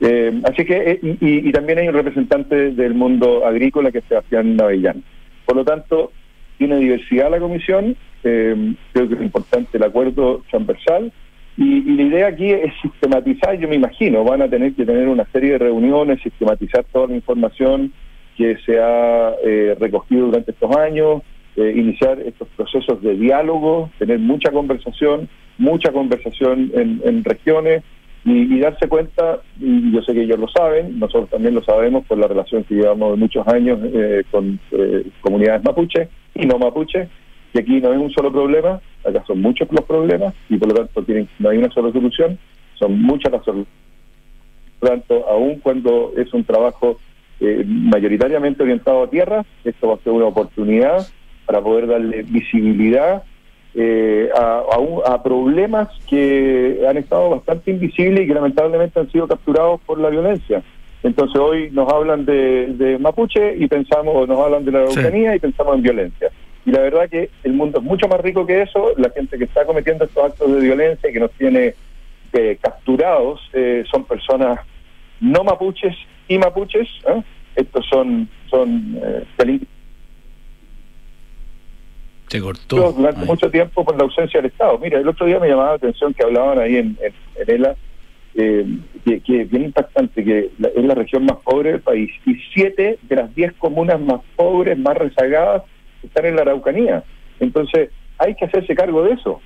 [SPEAKER 3] Eh, así que, y, también hay un representante del mundo agrícola que es Sebastián Navellán. Por lo tanto, tiene diversidad la comisión, creo que es importante el acuerdo transversal, y, y, la idea aquí es sistematizar, yo me imagino, van a tener que tener una serie de reuniones, sistematizar toda la información, que se ha eh, recogido durante estos años, eh, iniciar estos procesos de diálogo, tener mucha conversación, mucha conversación en, regiones y, darse cuenta, y yo sé que ellos lo saben, nosotros también lo sabemos por la relación que llevamos muchos años eh, con comunidades mapuche y no mapuche, que aquí no hay un solo problema, acá son muchos los problemas y por lo tanto tienen, no hay una sola solución, son muchas las soluciones. Por lo tanto, aun cuando es un trabajo eh, mayoritariamente orientado a tierra. Esto va a ser una oportunidad para poder darle visibilidad eh, a, problemas que han estado bastante invisibles y que lamentablemente han sido capturados por la violencia. Entonces hoy nos hablan de, Mapuche y pensamos, nos hablan de la Araucanía y pensamos en violencia. Y la verdad que el mundo es mucho más rico que eso. La gente que está cometiendo estos actos de violencia y que nos tiene eh, capturados son personas no mapuches y mapuches. ¿eh? Estos son, son eh,
[SPEAKER 1] Se cortó.
[SPEAKER 3] Durante mucho tiempo por la ausencia del Estado. Mira, el otro día me llamaba la atención que hablaban ahí en, en, ELA, eh, que, que es bien impactante, que es la región más pobre del país y siete de las diez comunas más pobres, más rezagadas, están en la Araucanía. Entonces, hay que hacerse cargo de eso.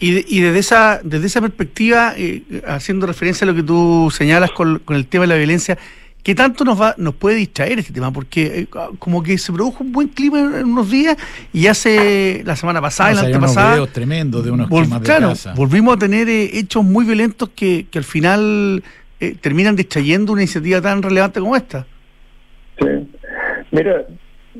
[SPEAKER 2] Y, y, desde esa desde esa perspectiva, eh, haciendo referencia a lo que tú señalas con, el tema de la violencia, ¿qué tanto nos va nos puede distraer este tema? Porque eh, como que se produjo un buen clima en unos días y hace la semana pasada, la antepasada...
[SPEAKER 1] tremendo de unos
[SPEAKER 2] claro, volvimos a tener eh, hechos muy violentos que, que al final terminan distrayendo una iniciativa tan relevante como esta.
[SPEAKER 3] Sí. Mira,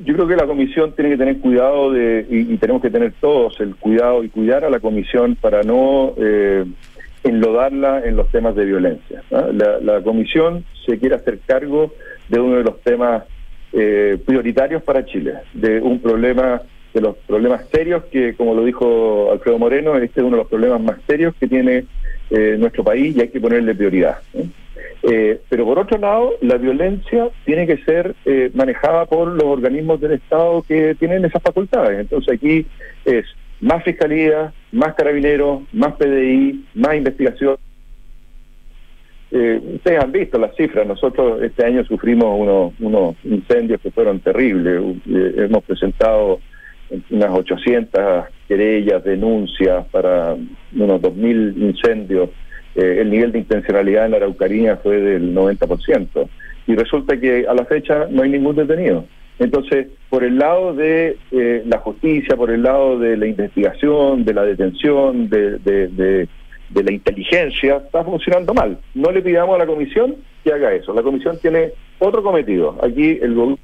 [SPEAKER 3] yo creo que la comisión tiene que tener cuidado de, y, tenemos que tener todos el cuidado y cuidar a la comisión para no eh, enlodarla en los temas de violencia. La, comisión se quiere hacer cargo de uno de los temas eh, prioritarios para Chile, de un problema, de los problemas serios que, como lo dijo Alfredo Moreno, este es uno de los problemas más serios que tiene eh, nuestro país y hay que ponerle prioridad. Pero por otro lado, la violencia tiene que ser eh, manejada por los organismos del Estado que tienen esas facultades. Entonces aquí es más fiscalía, más carabineros, más PDI, más investigación. Eh, ustedes han visto las cifras, nosotros este año sufrimos unos, unos incendios que fueron terribles, hemos presentado unas 800 querellas, denuncias para unos 2.000 incendios eh, el nivel de intencionalidad en la fue del 90%. Y resulta que a la fecha no hay ningún detenido. Entonces, por el lado de eh, la justicia, por el lado de la investigación, de la detención, de, de, la inteligencia, está funcionando mal. No le pidamos a la comisión que haga eso. La comisión tiene otro cometido. Aquí el gobierno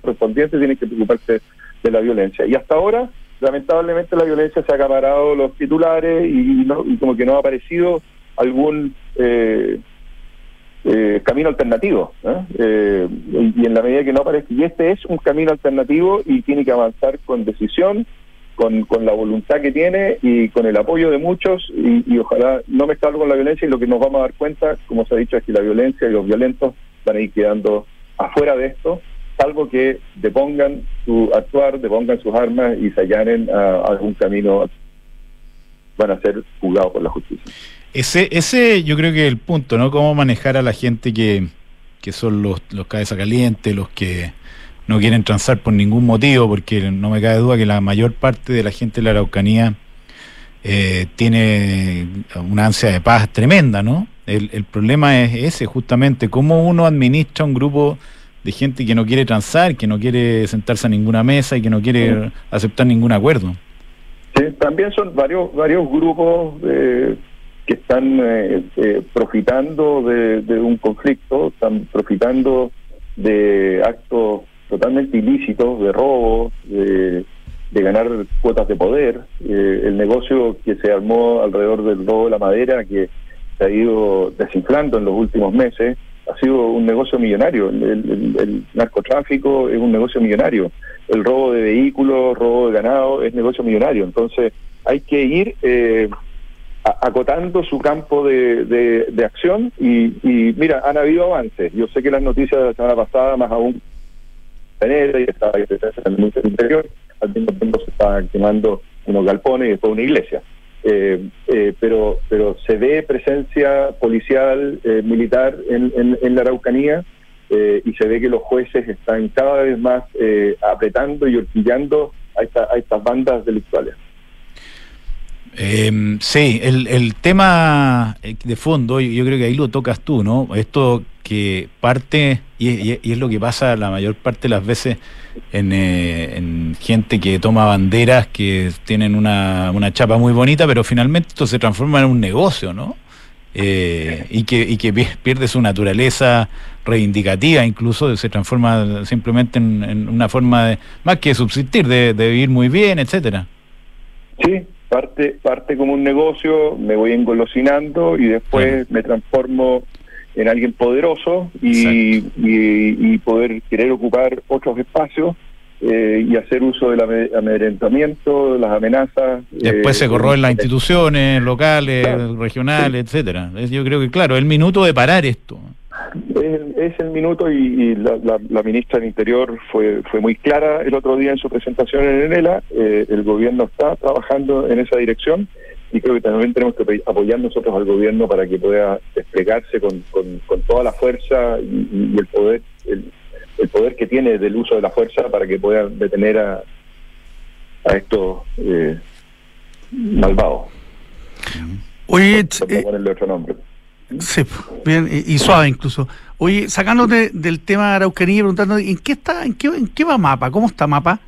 [SPEAKER 3] correspondiente tiene que preocuparse de la violencia. Y hasta ahora lamentablemente la violencia se ha acaparado los titulares y, como que no ha aparecido algún eh, eh, camino alternativo. ¿eh? y, en la medida que no aparece, y este es un camino alternativo y tiene que avanzar con decisión, con, con la voluntad que tiene y con el apoyo de muchos y, y ojalá no mezclarlo con la violencia y lo que nos vamos a dar cuenta, como se ha dicho, es que la violencia y los violentos van a ir quedando afuera de esto salvo que depongan su actuar, depongan sus armas y se allanen a, algún camino, van a ser juzgados por la justicia.
[SPEAKER 1] Ese, ese yo creo que es el punto, ¿no? Cómo manejar a la gente que, que son los, los cabeza calientes, los que no quieren transar por ningún motivo, porque no me cabe duda que la mayor parte de la gente de la Araucanía eh, tiene una ansia de paz tremenda, ¿no? El problema es ese, justamente, cómo uno administra un grupo de gente que no quiere transar, que no quiere sentarse a ninguna mesa y que no quiere aceptar ningún acuerdo.
[SPEAKER 3] Sí, también son varios varios grupos eh, que están eh, eh, profitando de, un conflicto, están profitando de actos totalmente ilícitos, de robo, de, de ganar cuotas de poder. el negocio que se armó alrededor del robo de la madera, que se ha ido desinflando en los últimos meses, ha sido un negocio millonario. El, narcotráfico es un negocio millonario. El robo de vehículos, robo de ganado es negocio millonario. Entonces hay que ir eh, acotando su campo de, de, acción y, mira, han habido avances. Yo sé que las noticias de la semana pasada, más aún, y estaba en el interior, al mismo tiempo se estaban quemando unos galpones y después una iglesia. Eh, eh, pero pero se ve presencia policial, eh, militar en, en, la Araucanía y se ve que los jueces están cada vez más apretando y horquillando a, esta, a estas bandas delictuales.
[SPEAKER 1] Eh, sí, el, el tema de fondo, yo creo que ahí lo tocas tú, ¿no? Esto que parte, y, es lo que pasa la mayor parte de las veces eh, en, gente que toma banderas que tienen una, una, chapa muy bonita, pero finalmente esto se transforma en un negocio, ¿no? Eh, y, que, y que pierde su naturaleza reivindicativa, incluso se transforma simplemente en, una forma de, más que subsistir, de, de vivir muy bien, etcétera.
[SPEAKER 3] Sí, parte, parte como un negocio, me voy engolosinando y después me transformo en alguien poderoso y, y, poder querer ocupar otros espacios eh, y hacer uso del amedrentamiento, de las amenazas.
[SPEAKER 1] Después se se en las instituciones locales, regionales, etcétera. Yo creo que, claro, el minuto de parar esto.
[SPEAKER 3] Es, el minuto y, la, ministra del Interior fue fue muy clara el otro día en su presentación en Enela. Eh, el gobierno está trabajando en esa dirección y creo que también tenemos que apoyar nosotros al gobierno para que pueda desplegarse con, con, toda la fuerza y, el poder el, poder que tiene del uso de la fuerza para que pueda detener a, a estos eh, malvados.
[SPEAKER 2] Oye, eh, ponerle otro nombre. Sí, bien, y, suave incluso. Oye, sacándote del tema de Araucanía, preguntando, ¿en qué está, en qué, en qué va Mapa? ¿Cómo está Mapa?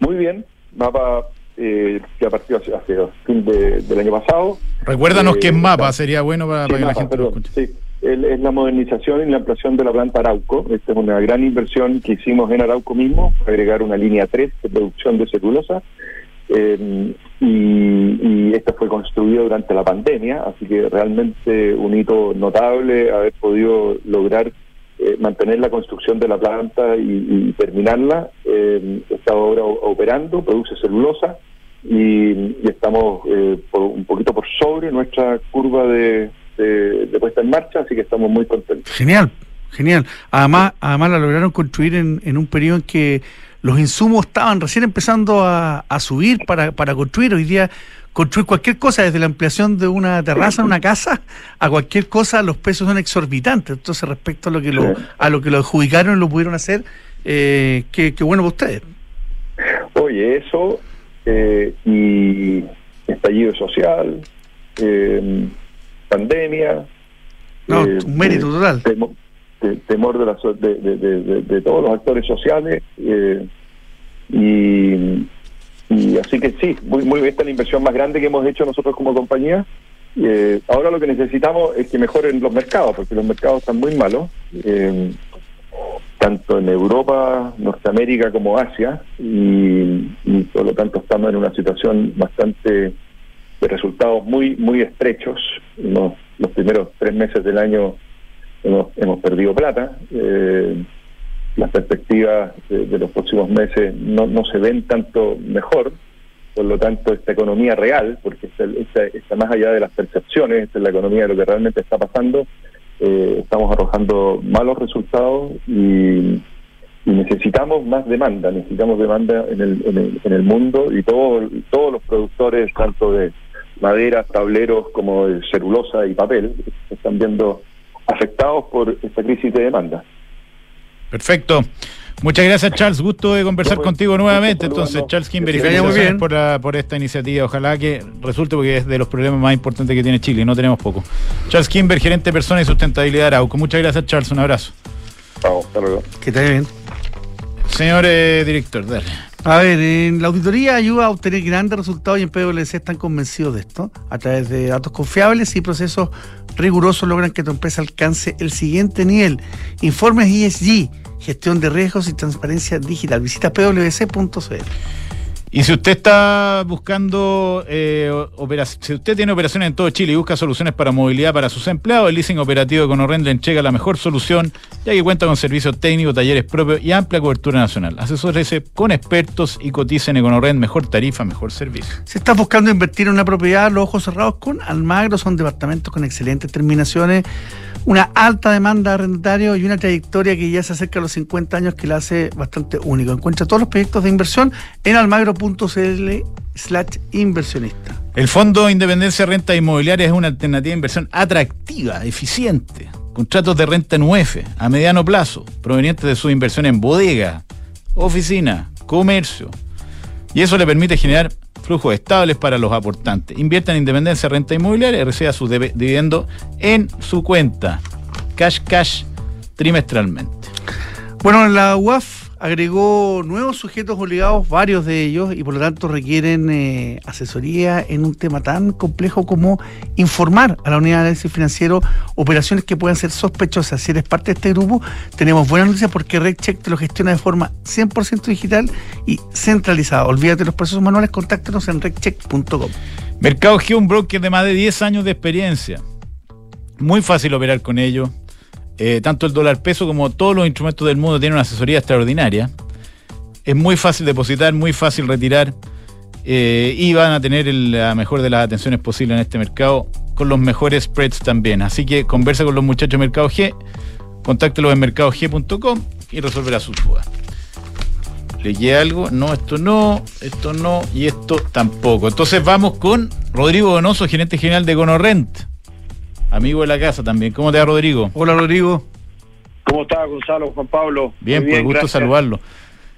[SPEAKER 3] Muy bien, Mapa eh, que ha partido hace, hace fin del año pasado.
[SPEAKER 1] Recuérdanos qué es Mapa, sería bueno para, que la gente lo escuche.
[SPEAKER 3] Sí, es la modernización y la ampliación de la planta Arauco. Esta es una gran inversión que hicimos en Arauco mismo, agregar una línea 3 de producción de celulosa eh, y, esto fue construido durante la pandemia, así que realmente un hito notable haber podido lograr eh, mantener la construcción de la planta y, terminarla. Eh, está ahora operando, produce celulosa y, estamos eh, un poquito por sobre nuestra curva de, puesta en marcha, así que estamos muy contentos.
[SPEAKER 2] Genial, genial. Además, además la lograron construir en, en un periodo en que los insumos estaban recién empezando a, subir para, para construir. Hoy día construir cualquier cosa, desde la ampliación de una terraza en una casa a cualquier cosa, los precios son exorbitantes. Entonces, respecto a lo que lo, a lo que lo adjudicaron, lo pudieron hacer, eh, qué, bueno para ustedes.
[SPEAKER 3] Oye, eso eh, y estallido social, eh, pandemia.
[SPEAKER 2] No, un mérito total
[SPEAKER 3] temor de, de, de, todos los actores sociales eh, y, así que sí, muy, muy esta es la inversión más grande que hemos hecho nosotros como compañía. Eh, ahora lo que necesitamos es que mejoren los mercados, porque los mercados están muy malos, eh, tanto en Europa, Norteamérica como Asia, y, y por lo tanto estamos en una situación bastante de resultados muy muy estrechos. los primeros tres meses del año hemos, hemos perdido plata. Eh, las perspectivas de, los próximos meses no, no se ven tanto mejor. Por lo tanto, esta economía real, porque está, está, más allá de las percepciones, esta es la economía de lo que realmente está pasando, eh, estamos arrojando malos resultados y, necesitamos más demanda, necesitamos demanda en el, en el, en el mundo y todo, todos los productores, tanto de maderas, tableros como de celulosa y papel, están viendo afectados por esta crisis de demanda.
[SPEAKER 1] Perfecto. Muchas gracias, Charles. Gusto de conversar contigo nuevamente. Entonces, Charles Kimber,
[SPEAKER 2] muy bien
[SPEAKER 1] por, por esta iniciativa. Ojalá que resulte porque es de los problemas más importantes que tiene Chile y no tenemos poco. Charles Kimber, gerente de personas y sustentabilidad de Arauco. Muchas gracias, Charles. Un abrazo.
[SPEAKER 3] Vamos, hasta luego.
[SPEAKER 2] Que te bien.
[SPEAKER 1] Señor eh, director, dale.
[SPEAKER 2] A ver, en la auditoría ayuda a obtener grandes resultados y en PwC están convencidos de esto. A través de datos confiables y procesos rigurosos logran que tu empresa alcance el siguiente nivel. Informes ESG, gestión de riesgos y transparencia digital. Visita pwc.cl.
[SPEAKER 1] Y si usted está buscando, eh, si usted tiene operaciones en todo Chile y busca soluciones para movilidad para sus empleados, el leasing operativo de le entrega la mejor solución, ya que cuenta con servicios técnicos, talleres propios y amplia cobertura nacional. Asesórese con expertos y cotice en Econorrend, mejor tarifa, mejor servicio.
[SPEAKER 2] Si está buscando invertir en una propiedad, los ojos cerrados con Almagro son departamentos con excelentes terminaciones una alta demanda de arrendatario y una trayectoria que ya se acerca a los 50 años que la hace bastante único. Encuentra todos los proyectos de inversión en almagro.cl slash inversionista.
[SPEAKER 1] El Fondo Independencia Renta Inmobiliaria es una alternativa de inversión atractiva, eficiente. Contratos de renta en UF a mediano plazo, provenientes de su inversión en bodega, oficina, comercio. Y eso le permite generar flujos estables para los aportantes. Invierta en Independencia Renta Inmobiliaria y reciba su dividendo en su cuenta. Cash Cash trimestralmente.
[SPEAKER 2] Bueno, la UAF agregó nuevos sujetos obligados, varios de ellos, y por lo tanto requieren eh, asesoría en un tema tan complejo como informar a la unidad de análisis financiero operaciones que puedan ser sospechosas. Si eres parte de este grupo, tenemos buenas noticias porque RedCheck te lo gestiona de forma 100% digital y centralizada. Olvídate de los procesos manuales, contáctanos en redcheck.com.
[SPEAKER 1] Mercado G, un broker de más de 10 años de experiencia. Muy fácil operar con ellos eh, tanto el dólar peso como todos los instrumentos del mundo tienen una asesoría extraordinaria. Es muy fácil depositar, muy fácil retirar eh, y van a tener la mejor de las atenciones posibles en este mercado con los mejores spreads también. Así que conversa con los muchachos de Mercado G, contáctelos en mercadog.com y resolverá sus dudas. ¿Le algo? No, esto no, esto no y esto tampoco. Entonces vamos con Rodrigo Donoso, gerente general de Gonorrent. Amigo de la casa también. ¿Cómo te va, Rodrigo?
[SPEAKER 2] Hola, Rodrigo.
[SPEAKER 4] ¿Cómo está, Gonzalo, Juan Pablo?
[SPEAKER 1] Bien, pues gusto saludarlo.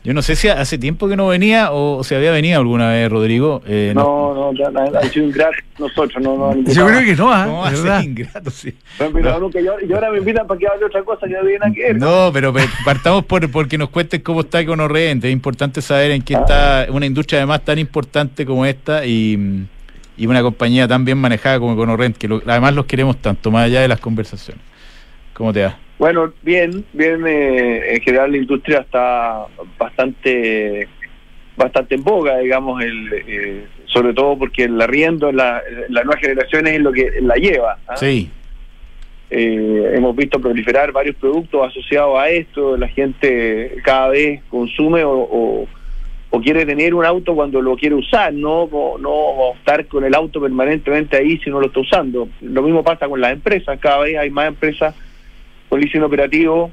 [SPEAKER 1] Yo no sé si hace tiempo que no venía o se había venido alguna vez, Rodrigo.
[SPEAKER 4] Eh, no, no, no, ha sido ingrato nosotros. No, no,
[SPEAKER 2] Yo creo que no, ¿ah?
[SPEAKER 1] ¿Cómo va ingrato,
[SPEAKER 4] sí? No, yo, ahora me invitan para que hable otra cosa que no viene a
[SPEAKER 1] No, pero partamos por porque nos cuentes cómo está con Orrente. Es importante saber en qué ah. está una industria además tan importante como esta y y una compañía tan bien manejada como Conorrent, que además los queremos tanto, más allá de las conversaciones. ¿Cómo te va?
[SPEAKER 4] Bueno, bien, bien, eh, en general la industria está bastante bastante en boga, digamos, el, eh, sobre todo porque el arriendo, la, las nuevas generaciones es lo que la lleva.
[SPEAKER 1] ¿ah? Sí.
[SPEAKER 4] Eh, hemos visto proliferar varios productos asociados a esto, la gente cada vez consume o o quiere tener un auto cuando lo quiere usar, no, no estar con el auto permanentemente ahí si no lo está usando. Lo mismo pasa con las empresas, cada vez hay más empresas con leasing operativo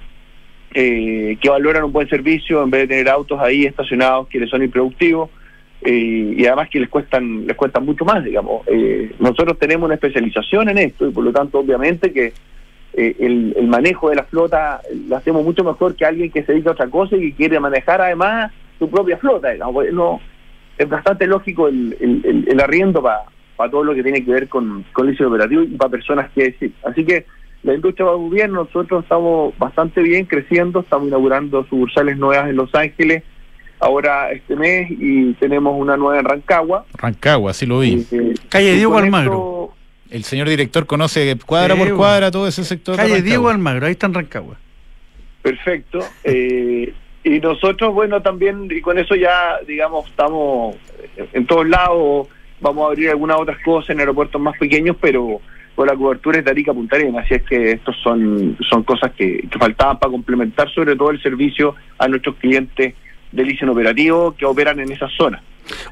[SPEAKER 4] eh, que valoran un buen servicio en vez de tener autos ahí estacionados que les son improductivos eh, y además que les cuestan les cuestan mucho más, digamos. Eh, nosotros tenemos una especialización en esto y por lo tanto obviamente que el, el manejo de la flota lo hacemos mucho mejor que alguien que se dedica a otra cosa y que quiere manejar además su propia flota, digamos. No, es bastante lógico el, el, arriendo para todo lo que tiene que ver con, con el operativo y para personas que decir. Así que la industria va muy bien, nosotros estamos bastante bien creciendo, estamos inaugurando sucursales nuevas en Los Ángeles ahora este mes y tenemos una nueva en Rancagua.
[SPEAKER 1] Rancagua, sí lo vi.
[SPEAKER 2] Eh, Calle Diego Almagro.
[SPEAKER 1] El señor director conoce cuadra por cuadra todo ese sector.
[SPEAKER 2] Calle Diego Almagro, ahí está en Rancagua.
[SPEAKER 4] Perfecto. Eh, y nosotros, bueno, también, y con eso ya, digamos, estamos en todos lados, vamos a abrir algunas otras cosas en aeropuertos más pequeños, pero con la cobertura es de Arica Punta Arenas, así es que estos son, son cosas que, que faltaban para complementar sobre todo el servicio a nuestros clientes del leasing operativo que operan en esa zona.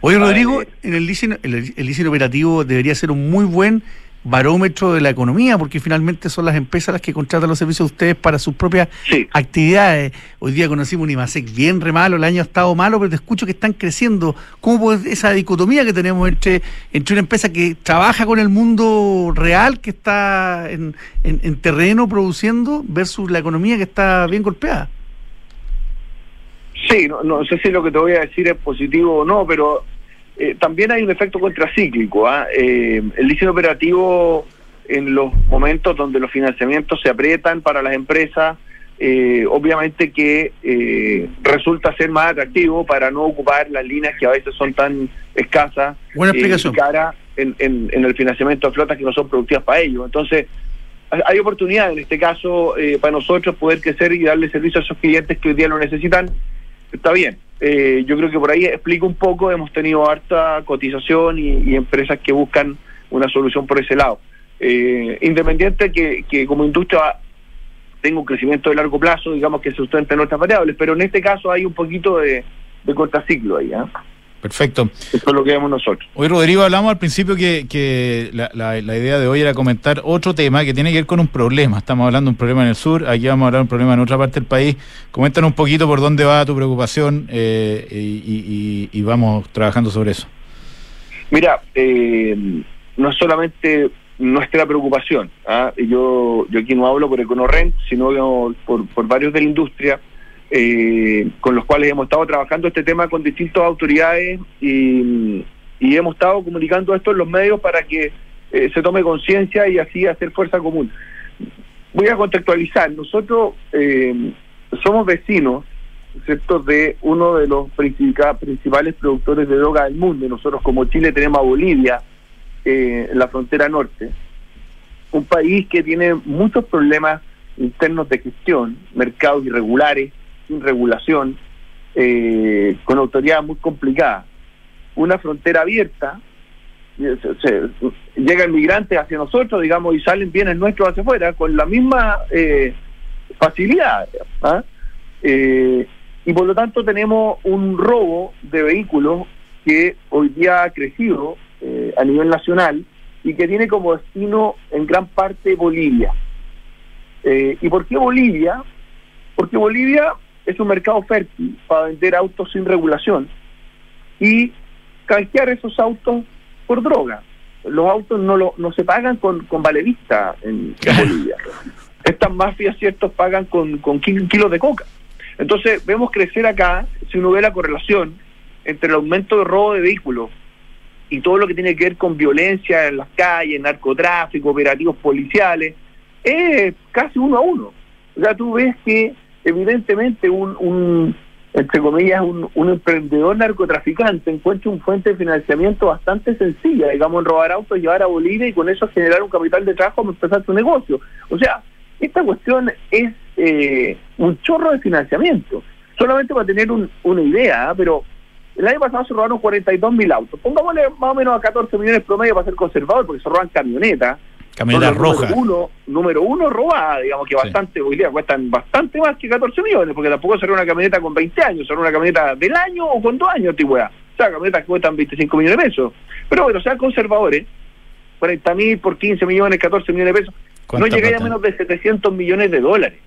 [SPEAKER 2] Oye, Rodrigo, en el leasing, el, el leasing operativo debería ser un muy buen barómetro de la economía, porque finalmente son las empresas las que contratan los servicios de ustedes para sus propias
[SPEAKER 4] Sí.
[SPEAKER 2] actividades. Hoy día conocimos un IMASEC bien re malo, el año ha estado malo, pero te escucho que están creciendo. ¿Cómo puede- esa dicotomía que tenemos entre, entre una empresa que trabaja con el mundo real, que está en, en- en terreno produciendo, versus la economía que está bien golpeada?
[SPEAKER 4] Sí, no, no sé si lo que te voy a decir es positivo o no, pero eh, también hay un efecto contracíclico. ¿ah? Eh, el leasing operativo en los momentos donde los financiamientos se aprietan para las empresas, eh, obviamente que eh, resulta ser más atractivo para no ocupar las líneas que a veces son tan escasas
[SPEAKER 2] Buena
[SPEAKER 4] eh,
[SPEAKER 2] explicación.
[SPEAKER 4] cara en, en- en el financiamiento de flotas que no son productivas para ellos. Entonces, hay- hay oportunidad en este caso eh, para nosotros poder crecer y darle servicio a esos clientes que hoy día lo necesitan. Está bien. Eh, yo creo que por ahí explico un poco. Hemos tenido harta cotización y, empresas que buscan una solución por ese lado. Eh, independiente que, que como industria tenga un crecimiento de largo plazo, digamos que se sustenta en otras variables, pero en este caso hay un poquito de, de contraciclo ahí. ¿ah?
[SPEAKER 1] Perfecto.
[SPEAKER 4] Eso es lo que vemos nosotros.
[SPEAKER 1] Hoy, Rodrigo, hablamos al principio que, que la, la- la idea de hoy era comentar otro tema que tiene que ver con un problema. Estamos hablando de un problema en el sur, aquí vamos a hablar de un problema en otra parte del país. Coméntanos un poquito por dónde va tu preocupación eh, y, y- y- y vamos trabajando sobre eso.
[SPEAKER 4] Mira, eh, no es solamente nuestra preocupación. ¿ah? Yo, yo aquí no hablo por Econorrent, sino por, por varios de la industria, eh, con los cuales hemos estado trabajando este tema con distintas autoridades y, y hemos estado comunicando esto en los medios para que eh, se tome conciencia y así hacer fuerza común. Voy a contextualizar. Nosotros eh, somos vecinos ¿cierto? de uno de los principales productores de droga del mundo. Nosotros como Chile tenemos a Bolivia eh, en la frontera norte, un país que tiene muchos problemas internos de gestión, mercados irregulares, sin regulación, eh, con autoridad muy complicada. Una frontera abierta, eh, se- se- llegan migrantes hacia nosotros, digamos, y salen bienes nuestros hacia afuera con la misma eh, facilidad. ¿ah? Eh, y por lo tanto tenemos un robo de vehículos que hoy día ha crecido eh, a nivel nacional y que tiene como destino en gran parte Bolivia. ¿Y por qué Bolivia? Porque Bolivia es un mercado fértil para vender autos sin regulación y canjear esos autos por droga. Los autos no, lo, no se pagan con, con vale vista en, en <laughs> Bolivia. Estas mafias, ciertos, pagan con, con kil- kilos de coca. Entonces, vemos crecer acá, si uno ve la correlación entre el aumento de robo de vehículos y todo lo que tiene que ver con violencia en las calles, narcotráfico, operativos policiales, es casi uno a uno. O sea, tú ves que evidentemente un, un entre comillas, un, un emprendedor narcotraficante encuentra un fuente de financiamiento bastante sencilla, digamos, en robar autos, llevar a Bolivia y con eso generar un capital de trabajo para empezar su negocio. O sea, esta cuestión es eh, un chorro de financiamiento. Solamente para tener un- una idea, ¿ah? pero el año pasado se robaron 42 mil autos. Pongámosle más o menos a 14 millones promedio para ser conservador, porque se roban camionetas.
[SPEAKER 1] Camioneta roja.
[SPEAKER 4] Número uno, número uno robada, digamos que
[SPEAKER 1] Sí.
[SPEAKER 4] bastante, hoy día cuestan bastante más que 14 millones, porque tampoco será una camioneta con 20 años, será una camioneta del año o con dos años de antigüedad. O sea, camionetas que cuestan 25 millones de pesos. Pero bueno, sean conservadores, 40 mil por 15 millones, 14 millones de pesos, no
[SPEAKER 1] ¿Cuánta
[SPEAKER 4] llegáis a menos de 700 millones de dólares.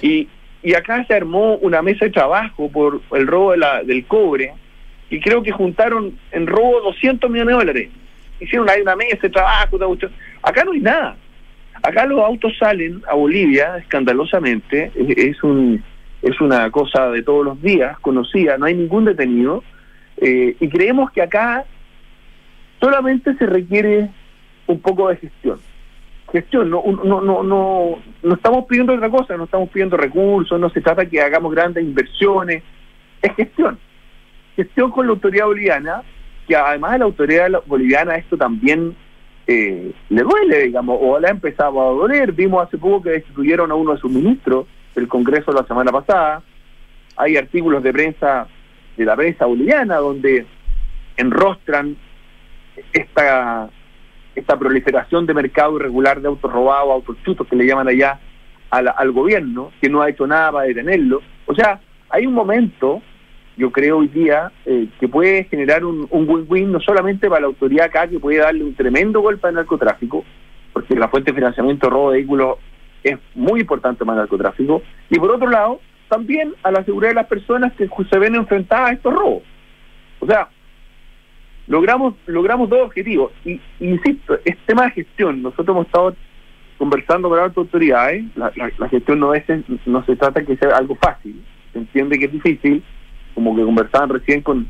[SPEAKER 4] Y, y acá se armó una mesa de trabajo por el robo de la, del cobre y creo que juntaron en robo 200 millones de dólares. Hicieron ahí una mesa de trabajo. otra cuestión. Acá no hay nada. Acá los autos salen a Bolivia escandalosamente. Es, es un es una cosa de todos los días, conocida, no hay ningún detenido. eh, y creemos que acá solamente se requiere un poco de gestión gestión, no, no, no, no, no estamos pidiendo otra cosa, no estamos pidiendo recursos, no se trata que hagamos grandes inversiones, es gestión. Gestión con la autoridad boliviana, que además de la autoridad boliviana esto también eh, le duele, digamos, o le ha empezado a doler. Vimos hace poco que destituyeron a uno de sus ministros del Congreso la semana pasada. hay artículos de prensa de la prensa boliviana donde enrostran esta esta proliferación de mercado irregular de autos robados, autos chutos que le llaman allá al, gobierno, que no ha hecho nada para detenerlo. O sea, hay un momento, yo creo hoy día, eh, que puede generar un win-win no solamente para la autoridad acá, que puede darle un tremendo golpe al narcotráfico, porque la fuente de financiamiento robo de vehículos es muy importante para el narcotráfico, y por otro lado, también a la seguridad de las personas que se ven enfrentadas a estos robos. O sea, logramos logramos dos objetivos. Y insisto, este tema de gestión, nosotros hemos estado conversando con las autoridades, la, la, gestión no es no se trata de que sea algo fácil, se entiende que es difícil, como que conversaban recién con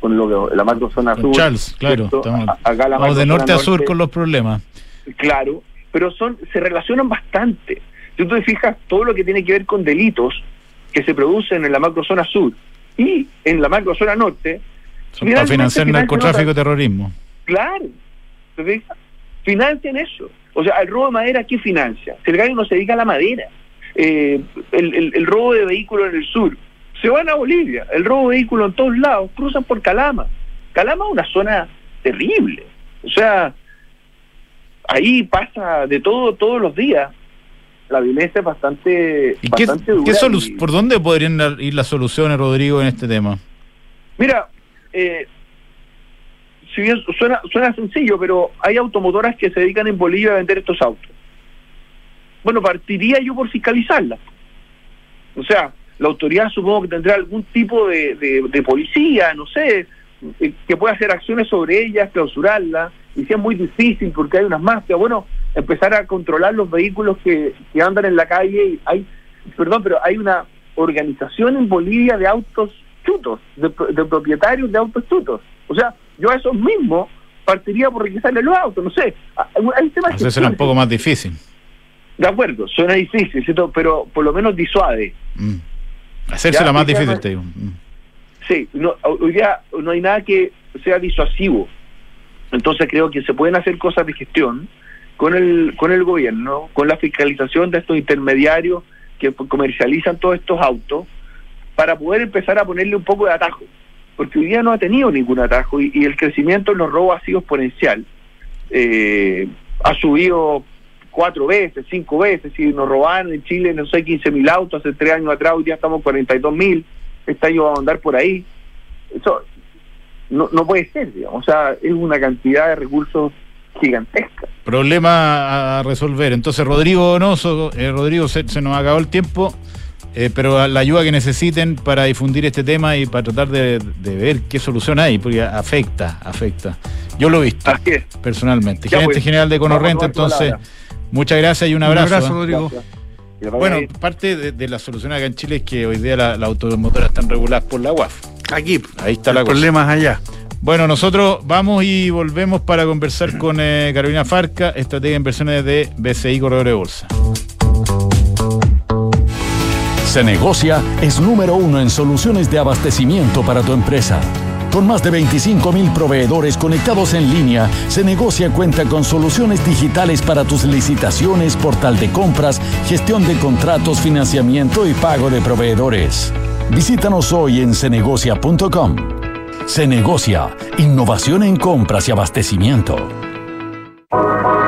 [SPEAKER 4] con lo que la macrozona sur.
[SPEAKER 1] Charles, claro, estamos, de norte, a sur con los problemas.
[SPEAKER 4] Claro, pero son se relacionan bastante. Si tú te fijas, todo lo que tiene que ver con delitos que se producen en la macrozona sur y en la macrozona norte
[SPEAKER 1] para financiar narcotráfico y terrorismo.
[SPEAKER 4] Claro. Financian eso. O sea, el robo de madera, ¿qué financia? Si el gallo no se dedica a la madera. Eh, el, robo de vehículos en el sur. Se van a Bolivia. El robo de vehículos en todos lados. Cruzan por Calama. Calama es una zona terrible. O sea, ahí pasa de todo todos los días. La violencia es bastante, bastante
[SPEAKER 1] qué, ¿Por dónde podrían ir las soluciones, Rodrigo, en este tema?
[SPEAKER 4] Mira, eh, si bien suena, suena sencillo, pero hay automotoras que se dedican en Bolivia a vender estos autos. Bueno, partiría yo por fiscalizarlas. O sea, la autoridad supongo que tendrá algún tipo de, de, policía, no sé, eh, que pueda hacer acciones sobre ellas, clausurarlas, y si es muy difícil porque hay unas mafias, bueno, empezar a controlar los vehículos que, que andan en la calle. Y hay, perdón, pero hay una organización en Bolivia de autos de, propietarios de autos chutos. O sea, yo a esos mismos partiría por requisarle los autos, no sé.
[SPEAKER 1] Hay temas Eso será un poco más difícil.
[SPEAKER 4] De acuerdo, suena difícil, ¿cierto? pero por lo menos disuade.
[SPEAKER 1] Mm. Hacérsela más difícil, te digo.
[SPEAKER 4] Sí, no, hoy día no hay nada que sea disuasivo. Entonces creo que se pueden hacer cosas de gestión con el, con el gobierno, con la fiscalización de estos intermediarios que comercializan todos estos autos, para poder empezar a ponerle un poco de atajo, porque hoy día no ha tenido ningún atajo y, el crecimiento en los robos ha sido exponencial. Eh, ha subido cuatro veces, cinco veces, si nos robaban en Chile, no sé, 15 mil autos hace tres años atrás, hoy día estamos 42 mil, este año va a andar por ahí. Eso no, no puede ser, digamos, o sea, es una cantidad de recursos gigantesca.
[SPEAKER 1] Problema a resolver. Entonces, Rodrigo Donoso, eh, Rodrigo, se, se, nos acabó el tiempo. Eh, pero la ayuda que necesiten para difundir este tema y para tratar de, ver qué solución hay, porque afecta, afecta. Yo lo he visto personalmente. Gerente pues. general de Conorrente, entonces, muchas gracias y un abrazo. Un abrazo, ¿eh? Rodrigo. Bueno, parte de, la solución acá en Chile es que hoy día las la automotoras están reguladas por la UAF.
[SPEAKER 2] Aquí, ahí está el la problema allá.
[SPEAKER 1] Bueno, nosotros vamos y volvemos para conversar con eh, Carolina Farca, estratega de inversiones de BCI Corredor de Bolsa.
[SPEAKER 5] Se Negocia es número uno en soluciones de abastecimiento para tu empresa. Con más de 25 mil proveedores conectados en línea, Se Negocia cuenta con soluciones digitales para tus licitaciones, portal de compras, gestión de contratos, financiamiento y pago de proveedores. Visítanos hoy en cenegocia.com. Se Negocia, innovación en compras y abastecimiento.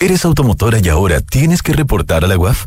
[SPEAKER 5] ¿Eres automotora y ahora tienes que reportar a la UAF?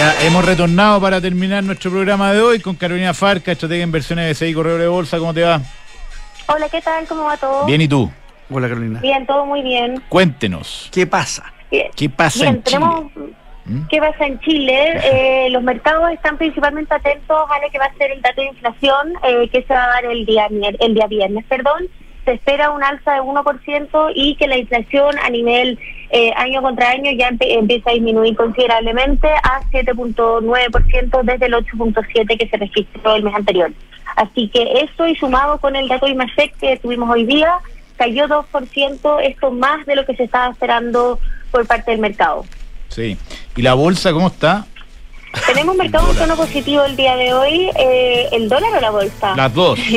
[SPEAKER 1] Ya hemos retornado para terminar nuestro programa de hoy con Carolina Farca, estratega de inversiones de CI Correo de Bolsa. ¿Cómo te va?
[SPEAKER 6] Hola, ¿qué tal? ¿Cómo va todo?
[SPEAKER 1] Bien, ¿y tú?
[SPEAKER 2] Hola, Carolina.
[SPEAKER 6] Bien, todo muy bien.
[SPEAKER 1] Cuéntenos.
[SPEAKER 2] ¿Qué pasa?
[SPEAKER 6] Bien.
[SPEAKER 1] ¿Qué pasa
[SPEAKER 6] Bien,
[SPEAKER 1] en Chile?
[SPEAKER 6] tenemos-
[SPEAKER 1] ¿Mm?
[SPEAKER 6] ¿Qué pasa en Chile? Eh, los mercados están principalmente atentos a lo que va a ser el dato de inflación eh, que se va a dar el día, el día viernes. Perdón, se espera un alza de 1% y que la inflación a nivel eh, año contra año ya empe- empieza a disminuir considerablemente a 7.9% desde el 8.7% que se registró el mes anterior. Así que eso y sumado con el dato IMASEC que tuvimos hoy día, cayó 2%, esto más de lo que se estaba esperando por parte del mercado.
[SPEAKER 1] Sí. ¿Y la bolsa cómo está?
[SPEAKER 6] Tenemos mercado <laughs> en tono positivo el día de hoy. Eh, ¿El dólar o la bolsa?
[SPEAKER 1] Las dos. <laughs>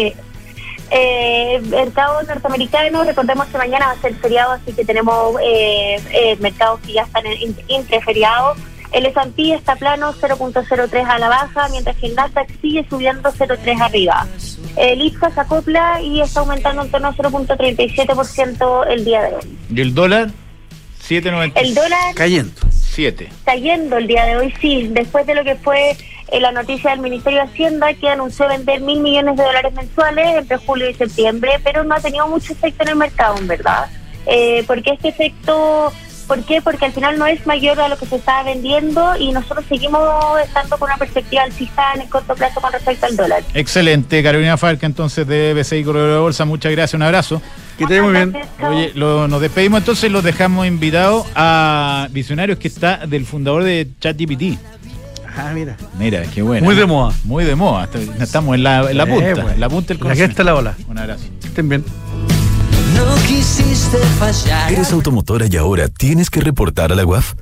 [SPEAKER 6] Eh, mercado norteamericano, recordemos que mañana va a ser feriado, así que tenemos eh, eh, mercados que ya están en-. El S&P está plano 0.03 a la baja, mientras que el Nasdaq sigue subiendo 0.3 arriba. El IPSA se acopla y está aumentando en torno a 0.37% el día de hoy.
[SPEAKER 1] ¿Y el dólar? 7.97.
[SPEAKER 6] El dólar
[SPEAKER 2] Cayendo.
[SPEAKER 6] está yendo el día de hoy, sí, después de lo que fue eh, la noticia del Ministerio de Hacienda que anunció vender mil millones de dólares mensuales entre julio y septiembre, pero no ha tenido mucho efecto en el mercado, en verdad, Eh, porque este efecto ¿Por qué? Porque al final no es mayor a lo que se está vendiendo y nosotros seguimos estando con una perspectiva alcista en el corto plazo con respecto al dólar.
[SPEAKER 1] Excelente, Carolina Falca, entonces de BCI Corredor de Bolsa, muchas gracias, un abrazo.
[SPEAKER 2] Que te vaya muy bien.
[SPEAKER 1] Oye, lo- nos despedimos entonces, los dejamos invitados a Visionarios, que está del fundador de ChatGPT.
[SPEAKER 2] Ah, mira.
[SPEAKER 1] Mira, qué bueno.
[SPEAKER 2] Muy de moda.
[SPEAKER 1] Muy de moda. Estamos en la, en la punta, en la punta del
[SPEAKER 2] La que está
[SPEAKER 1] conocimiento.
[SPEAKER 2] la ola.
[SPEAKER 1] Un abrazo.
[SPEAKER 2] Estén bien.
[SPEAKER 7] No quisiste fallar.
[SPEAKER 8] ¿Eres automotora y ahora tienes que reportar a la UAF?